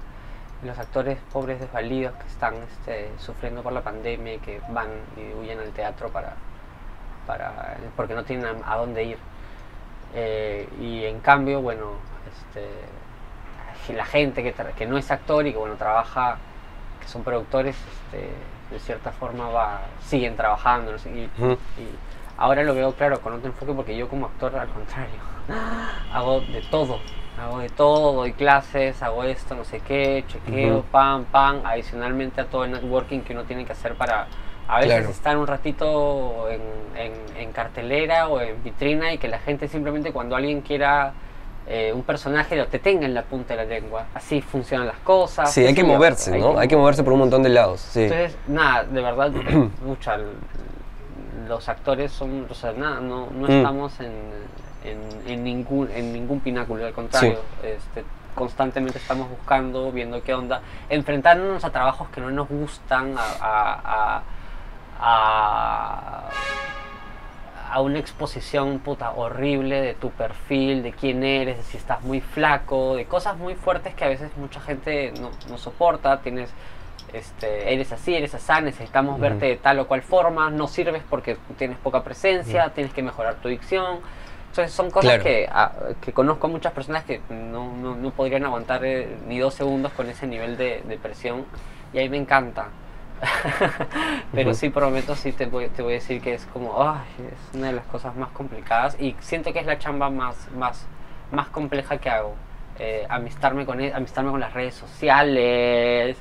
Los actores pobres desvalidos que están este, sufriendo por la pandemia y que van y huyen al teatro para, para, porque no tienen a, a dónde ir. Eh, y en cambio, bueno, este, la gente que, que no es actor y que bueno trabaja, que son productores, este, de cierta forma va, siguen trabajando. no y, y ahora lo veo claro con otro enfoque porque yo como actor al contrario, *laughs* hago de todo. Hago de todo, doy clases, hago esto, no sé qué, chequeo, Ujú. pam, pam, adicionalmente a todo el networking que uno tiene que hacer para a veces Claro. estar un ratito en, en- en cartelera o en vitrina y que la gente simplemente cuando alguien quiera eh, un personaje lo te tenga en la punta de la lengua. Así funcionan las cosas. Sí, hay que moverse, ¿no? Hay que moverse por un montón de lados, sí. Entonces, nada, de verdad, *clears throat* mucha, los actores son, o sea, nada, no, no Mm. estamos en, en, en ningún, en ningún pináculo, al contrario, este, constantemente estamos buscando, viendo qué onda, enfrentándonos a trabajos que no nos gustan, a, a, a, a- una exposición puta horrible de tu perfil, de quién eres, de si estás muy flaco, de cosas muy fuertes que a veces mucha gente no, no soporta, tienes este, eres así, eres así, necesitamos verte de tal o cual forma, no sirves porque tienes poca presencia, tienes que mejorar tu dicción. Entonces son cosas Claro. que, ah, que conozco a muchas personas que no, no- no podrían aguantar eh, ni dos segundos con ese nivel de, de presión y ahí me encanta. *laughs* Pero Ujú. sí, por momentos sí te voy, te voy a decir que es como, ay, es una de las cosas más complicadas y siento que es la chamba más, más, más compleja que hago. Eh, amistarme, con, e- amistarme con las redes sociales,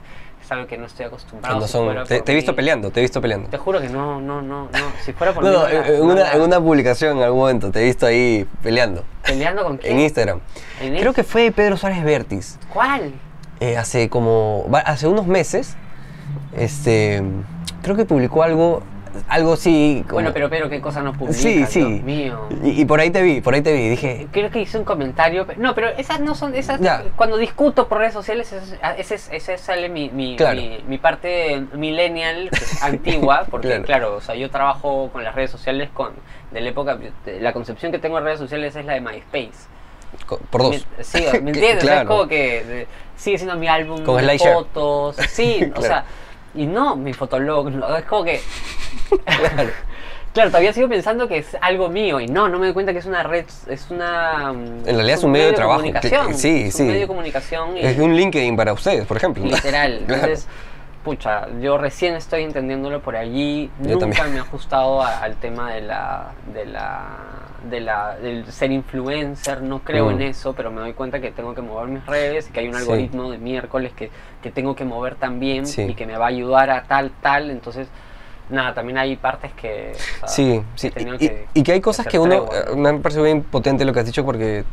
es algo que no estoy acostumbrado. Cuando si son, te, he visto peleando, te he visto peleando. Te juro que no, no, no, no. Si fuera por No, mí, no, en, no una, en una publicación en algún momento te he visto ahí peleando. ¿Peleando con quién? En Instagram. ¿En Creo que fue Pedro Suárez Vértiz. ¿Cuál? eh, hace como. hace unos meses. Este. Creo que publicó algo. Algo así. como- Bueno, pero, pero qué cosa no publica, Sí, sí. Dios mío. Y, y por ahí te vi, por ahí te vi. Dije. Creo que hice un comentario. No, pero esas no son. esas Ya. Cuando discuto por redes sociales, ese, ese, es- ese sale mi, mi, Claro. mi, mi parte millennial, antigua, *laughs* porque Claro. claro. o sea, yo trabajo con las redes sociales con. De la época. La concepción que tengo de redes sociales es la de MySpace. Por dos. Me- sí, *laughs* ¿me entiendes? O sea, Claro. Es como que sigue siendo mi álbum Con fotos. Sí, *laughs* o Claro. sea. Y no, mi fotolog. es como que. Claro. *laughs* Claro, todavía sigo pensando que es algo mío y no, no me doy cuenta que es una red, es una... mm, En realidad es un medio de trabajo, comunicación, sí, es un medio de comunicación y Es un LinkedIn para ustedes, por ejemplo. literal. *laughs* Claro. Entonces, pucha, yo recién estoy entendiéndolo por allí, Yo nunca también. me he ajustado a- al tema de la, de la de la, del ser influencer, no creo Mm. en eso, pero me doy cuenta que tengo que mover mis redes y que hay un Sí. algoritmo de miércoles que, que tengo que mover también Sí. y que me va a ayudar a tal, tal, entonces, nada, también hay partes que... o sea, Sí, que sí. tenido Y, y- y que hay cosas que uno, tregua, eh, me ha parecido bien potente lo que has dicho porque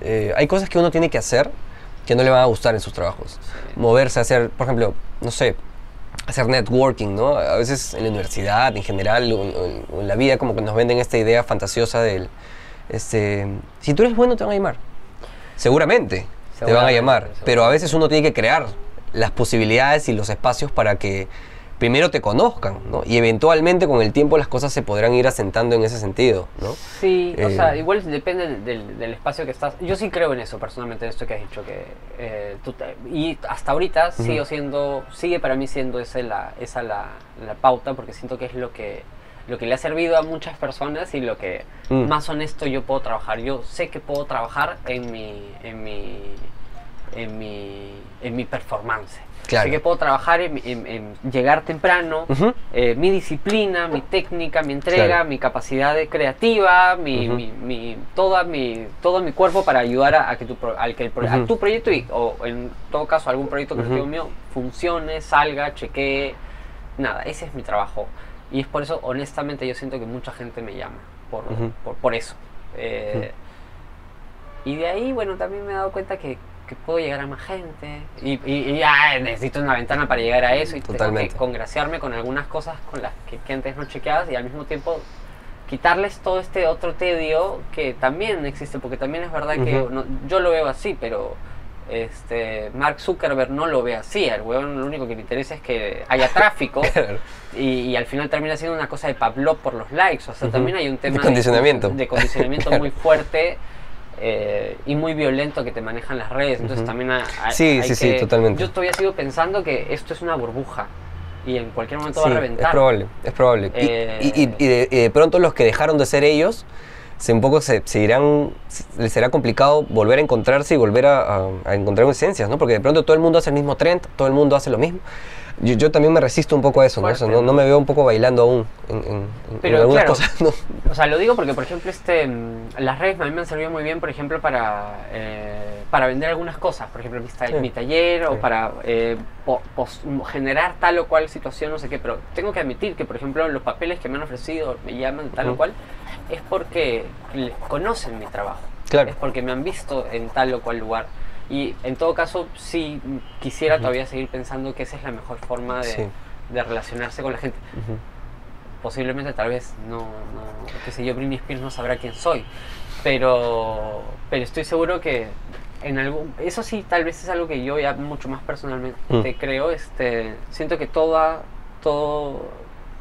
eh, hay cosas que uno tiene que hacer que no le van a gustar en sus trabajos. Sí. Moverse, hacer, por ejemplo, no sé, hacer networking, ¿no? A veces en la universidad, en general, o en, o en- o en la vida, como que nos venden esta idea fantasiosa del, este, si tú eres bueno te van a llamar. Seguramente, te van a Seguramente, llamar, pero a seguramente. veces uno tiene que crear las posibilidades y los espacios para que primero te conozcan, ¿no? Y eventualmente con el tiempo las cosas se podrán ir asentando en ese sentido, ¿no? Sí, o Eh, sea, igual depende del, del espacio que estás. Yo sí creo en eso, personalmente, en esto que has dicho. que eh, tú te- Y hasta ahorita sigo siendo, sigue para mí siendo esa la, esa la, la pauta, porque siento que es lo que, lo que le ha servido a muchas personas y lo que Mm. más honesto yo puedo trabajar. Yo sé que puedo trabajar en mi, en mi, en mi, en mi performance. Claro. Sé que puedo trabajar en, en- en llegar temprano, eh, mi disciplina, mi técnica, mi entrega, Claro. mi capacidad de creativa, mi, Ujú. mi, mi- toda mi, todo mi cuerpo para ayudar a, a que tu, al que el a tu proyecto y, o en todo caso algún proyecto creativo mío funcione, salga, chequee. Nada, ese es mi trabajo. Y es por eso, honestamente, yo siento que mucha gente me llama por, por, por eso. Eh, Y de ahí, bueno, también me he dado cuenta que, que puedo llegar a más gente. Y, y- y ya necesito una ventana para llegar a eso. Y tengo Totalmente. que congraciarme con algunas cosas con las que, que antes no chequeabas y al mismo tiempo quitarles todo este otro tedio que también existe. Porque también es verdad que no- yo lo veo así, pero este Mark Zuckerberg no lo ve así. Al huevón lo único que le interesa es que haya tráfico. *laughs* Claro. Y, y al final termina siendo una cosa de Pavlov por los likes. O sea, también hay un tema De condicionamiento. de, condicionamiento Claro. *laughs* muy fuerte eh, y muy violento que te manejan las redes. Entonces Ujú. también hay, hay- Sí, hay sí, sí, que- totalmente. Yo todavía sigo pensando que esto es una burbuja y en cualquier momento va Sí, a es reventar. probable, es probable. Y- Eh, y, y- y de, y de pronto los que dejaron de ser ellos, se un poco se, se irán, se- les será complicado volver a encontrarse y volver a, a- a encontrar esencias, ¿no? Porque de pronto todo el mundo hace el mismo trend, todo el mundo hace lo mismo. Yo, yo también me resisto un poco a eso, ¿no? O sea, Fuerte, no, me veo un poco bailando aún en, algunas claro, cosas, ¿no? *laughs* O sea, lo digo porque, por ejemplo, este, mm, las redes a mí me han servido muy bien, por ejemplo, para, eh, para vender algunas cosas. Por ejemplo, mi, Sí. mi taller o para eh, po- pos- generar tal o cual situación, no sé qué. Pero tengo que admitir que, por ejemplo, los papeles que me han ofrecido, me llaman tal o cual, es porque conocen mi trabajo. Claro. Es porque me han visto en tal o cual lugar. Y en todo caso, sí quisiera Ujú. todavía seguir pensando que esa es la mejor forma de, Sí. de relacionarse con la gente Ujú. posiblemente tal vez no, no qué sé yo, Britney Spears no sabrá quién soy, pero, pero estoy seguro que en algún, eso sí, tal vez es algo que yo ya mucho más personalmente Mm. creo, este, siento que toda, todo,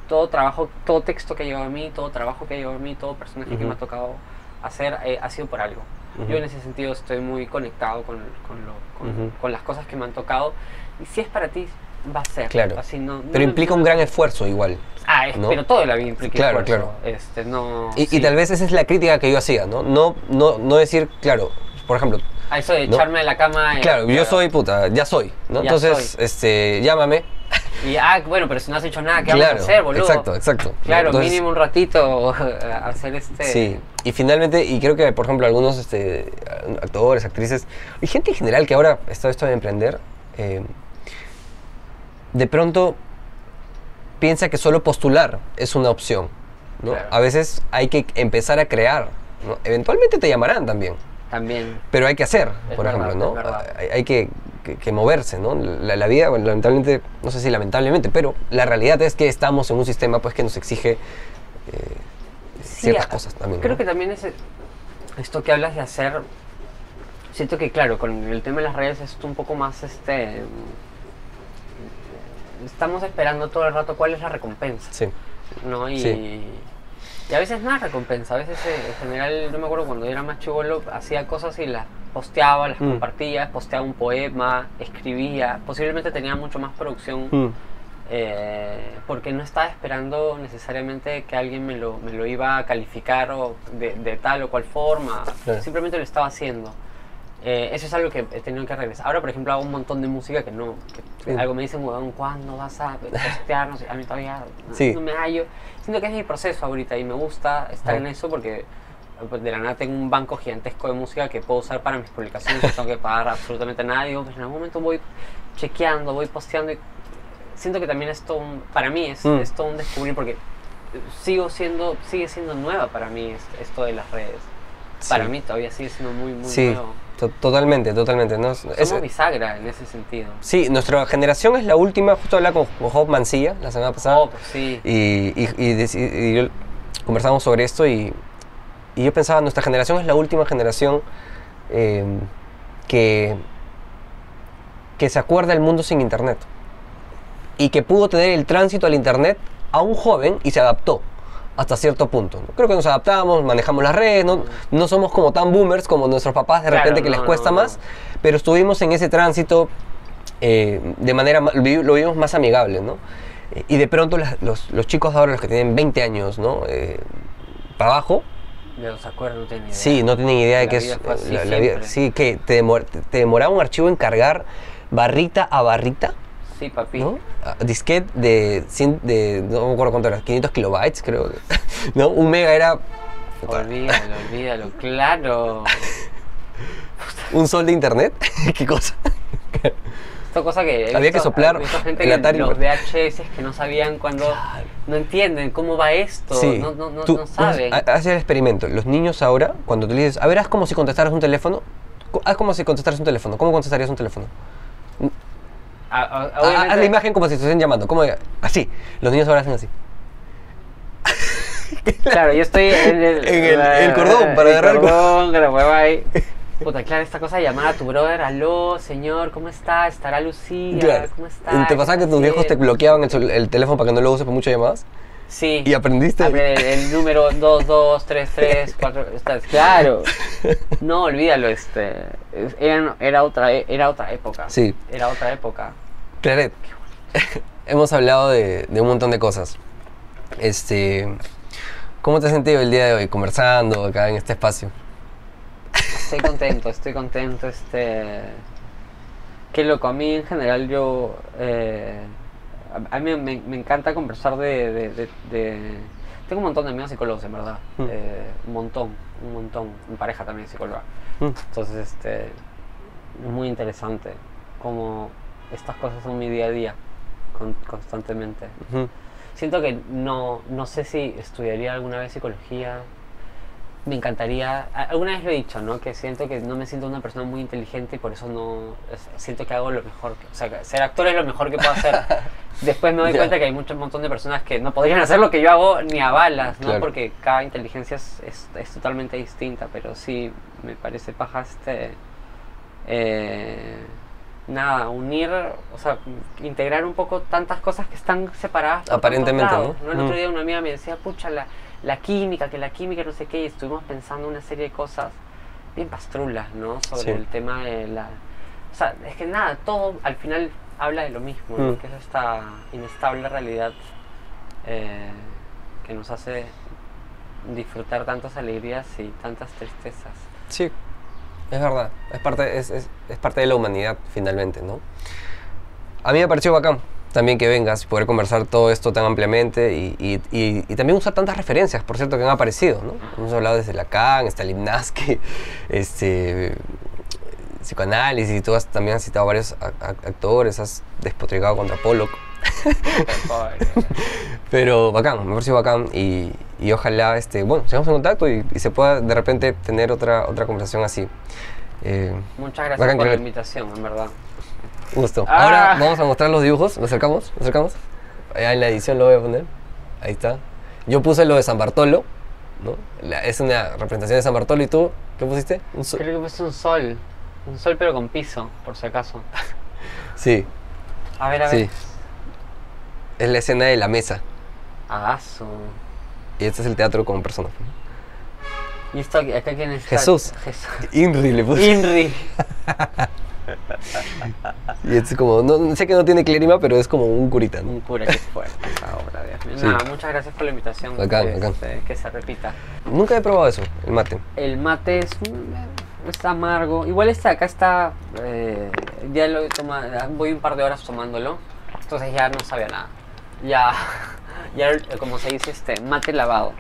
todo trabajo, todo texto que ha llegado a mí, todo trabajo que ha llegado a mí, todo personaje que me ha tocado hacer eh, ha sido por algo. Ujú. Yo en ese sentido estoy muy conectado con, con, lo- con- Ujú. con las cosas que me han tocado y si es para ti va a ser. Claro. Así, no, no Pero implica un gran esfuerzo igual. Ah, es- ¿no? pero todo la vida implica Claro, esfuerzo. claro. Este, no, Y, y sí. tal vez esa es la crítica que yo hacía, ¿no? No, no, no decir, claro, por ejemplo, A eso de echarme de la cama. eh, claro, yo soy puta, ya soy, ¿no? Ya Entonces, soy. este, llámame. Y, ah, bueno, pero si no has hecho nada, ¿qué claro, vamos a hacer, boludo? exacto, exacto. Claro, Entonces, mínimo un ratito *laughs* hacer este. Sí, y finalmente, y creo que, por ejemplo, algunos este, actores, actrices, y gente en general que ahora está esto de emprender, eh, de pronto piensa que solo postular es una opción, ¿no? Claro. A veces hay que empezar a crear, ¿no? Eventualmente te llamarán también, También. pero hay que hacer, Es por verdad, ejemplo, ¿no? hay que, que- que moverse, ¿no? La, la vida, bueno, lamentablemente, no sé si lamentablemente, pero la realidad es que estamos en un sistema pues que nos exige eh, ciertas cosas también. Creo ¿no? que también es esto que hablas de hacer. Siento que, claro, con el tema de las redes es un poco más este. Estamos esperando todo el rato cuál es la recompensa. Sí. ¿no? Y, Sí. Y a veces nada recompensa, a veces eh, en general, no me acuerdo cuando yo era más chivolo, hacía cosas y las posteaba, las Mm. compartía, posteaba un poema, escribía, posiblemente tenía mucho más producción Mm. eh, porque no estaba esperando necesariamente que alguien me lo, me lo iba a calificar o de, de tal o cual forma, Claro. simplemente lo estaba haciendo. Eh, eso es algo que he tenido que regresar. Ahora, por ejemplo, hago un montón de música que no. que Sí. Algo me dicen, weón, ¿cuándo vas a postear? No sé, a mí todavía no, Sí. no me hallo. Siento que es mi proceso ahorita y me gusta estar en eso porque pues, de la nada tengo un banco gigantesco de música que puedo usar para mis publicaciones, no tengo que pagar absolutamente nada. Digo, pues en algún momento voy chequeando, voy posteando y siento que también es todo un- para mí es, Mm. es todo un descubrir porque sigo siendo, sigue siendo nueva para mí es- esto de las redes. Para mí todavía sigue siendo muy, muy Sí, nuevo. To- totalmente, totalmente. ¿no? Es- Somos es- bisagra en ese sentido. sí, nuestra generación es la última, justo hablaba con, con Job Mancilla la semana pasada. Oh, pues sí. y, y, conversamos sobre esto y, y yo pensaba, nuestra generación es la última generación eh, que, que se acuerda del mundo sin internet y que pudo tener el tránsito al internet a un joven y se adaptó hasta cierto punto. ¿no? Creo que nos adaptamos, manejamos las redes, no, no somos como tan boomers como nuestros papás de Claro, repente que les no, cuesta no, más, pero estuvimos en ese tránsito eh, de manera, ma- lo vi- lo vimos más amigable, ¿no? Eh, Y de pronto las- los, los chicos ahora, los que tienen 20 años, ¿no? Eh, para abajo, De los acuerdos no tienen idea. sí, no tienen idea de vida es... así la- la vida- sí, que te, demor- te demoraba un archivo en cargar barrita a barrita, Sí, papi. ¿no? Ah, Disquete de, cien- de, no me acuerdo cuánto era, 500 kilobytes creo, *laughs* ¿no? Un mega era Olvídalo, olvídalo, claro. *laughs* un sol de internet, *laughs* ¿qué cosa? Esta cosa que he Había que soplar he visto gente el que Atari. los VHS que no sabían cuando no entienden cómo va esto, Sí, no, no, no, tú- no saben. ha- Haz el experimento. Los niños ahora, cuando tú le dices, a ver, haz como si contestaras un teléfono. co- Haz como si contestaras un teléfono. ¿Cómo contestarías un teléfono? A- a- obviamente- Haz la imagen como si estén llamando. ¿Cómo? Así. Los niños ahora hacen así. *laughs* Claro, yo estoy en el, *laughs* En el- el cordón, para el agarrar el cordón, que la ahí. *laughs* Puta, claro, esta cosa de llamar a tu brother, aló, señor, ¿cómo está? ¿Estará Lucía? Claro. ¿Cómo está? ¿Y ¿Te ¿Qué pasaba que tus viejos te haciendo?" bloqueaban el, teléfono para que no lo uses por muchas llamadas? Sí. ¿Y aprendiste? El, número 2233, estás claro. No, olvídalo, este. es- Era, era, otra, era otra época. Sí. Era otra época. Claret, *laughs* hemos hablado de, de un montón de cosas. Este, ¿Cómo te has sentido el día de hoy conversando acá en este espacio? Estoy contento, estoy contento, este... Qué loco, a mí en general yo... eh, a, a mí me, me encanta conversar de, de- de- de- Tengo un montón de amigos psicólogos, en verdad. Mm. eh, un montón, un montón. Mi pareja también es psicóloga. Mm. Entonces, este... Es muy interesante cómo estas cosas son mi día a día, con- constantemente. Siento que no, no sé si estudiaría alguna vez psicología. Me encantaría, alguna vez lo he dicho, ¿no? Que siento que no me siento una persona muy inteligente y por eso no es- siento que hago lo mejor. que- o sea, ser actor es lo mejor que puedo hacer. *laughs* Después me doy Ya. cuenta que hay mucho- un montón de personas que no podrían hacer lo que yo hago ni a balas, ¿no? Claro. Porque cada inteligencia es, es- es totalmente distinta, pero sí me parece paja este. eh, nada, unir, o sea, integrar un poco tantas cosas que están separadas. por Aparentemente, ¿no? El otro día una amiga me decía, pucha, la, la química, que la química no sé qué, y estuvimos pensando una serie de cosas bien pastrulas, ¿no? Sobre Sí. el tema de la... O sea, es que nada, todo al final habla de lo mismo, ¿no? Mm. Que es esta inestable realidad eh, que nos hace disfrutar tantas alegrías y tantas tristezas. Sí, es verdad. Es parte, es, es- es parte de la humanidad, finalmente, ¿no? A mí me pareció bacán también que vengas y poder conversar todo esto tan ampliamente y, y- y- y también usar tantas referencias, por cierto, que han aparecido, ¿no? Hemos hablado desde Lacan, Stanislavski, *laughs* este, psicoanálisis y tú has, también has citado varios a- a- actores, has despotricado contra Pollock. *laughs* Pero bacán, me pareció bacán y, y ojalá, este, bueno, sigamos en contacto y, y se pueda de repente tener otra, otra conversación así. Eh, Muchas gracias Bacán por la invitación, en verdad. gusto. Ah. Ahora vamos a mostrar los dibujos, ¿nos acercamos? ¿Nos acercamos? Allá en la edición lo voy a poner. Ahí está. Yo puse lo de San Bartolo, ¿no? La- es una representación de San Bartolo y tú, ¿qué pusiste? Un sol. Creo que puse un sol. Un sol pero con piso, por si acaso. Sí, A ver, a ver. sí. Es la escena de la mesa Agazo. y este es el teatro con personas. ¿Y esto aquí- acá quién está? Jesús. Jesús. Inri le puse. Inri. *laughs* Y es como, no, sé que no tiene clérima, pero es como un curita, ¿no? Un cura que fuerte esa obra, Dios mío. Sí. Nada, muchas gracias por la invitación. Bacán, que, bacán. este, que se repita. Nunca he probado eso, el mate. El mate es está amargo. Igual este de acá está. eh, ya lo he tomado. Voy un par de horas tomándolo. Entonces ya no sabía nada. Ya. Ya, como se dice, este, mate lavado.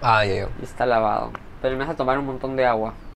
Ah, ya, ya. Y está lavado. Pero me vas a tomar un montón de agua.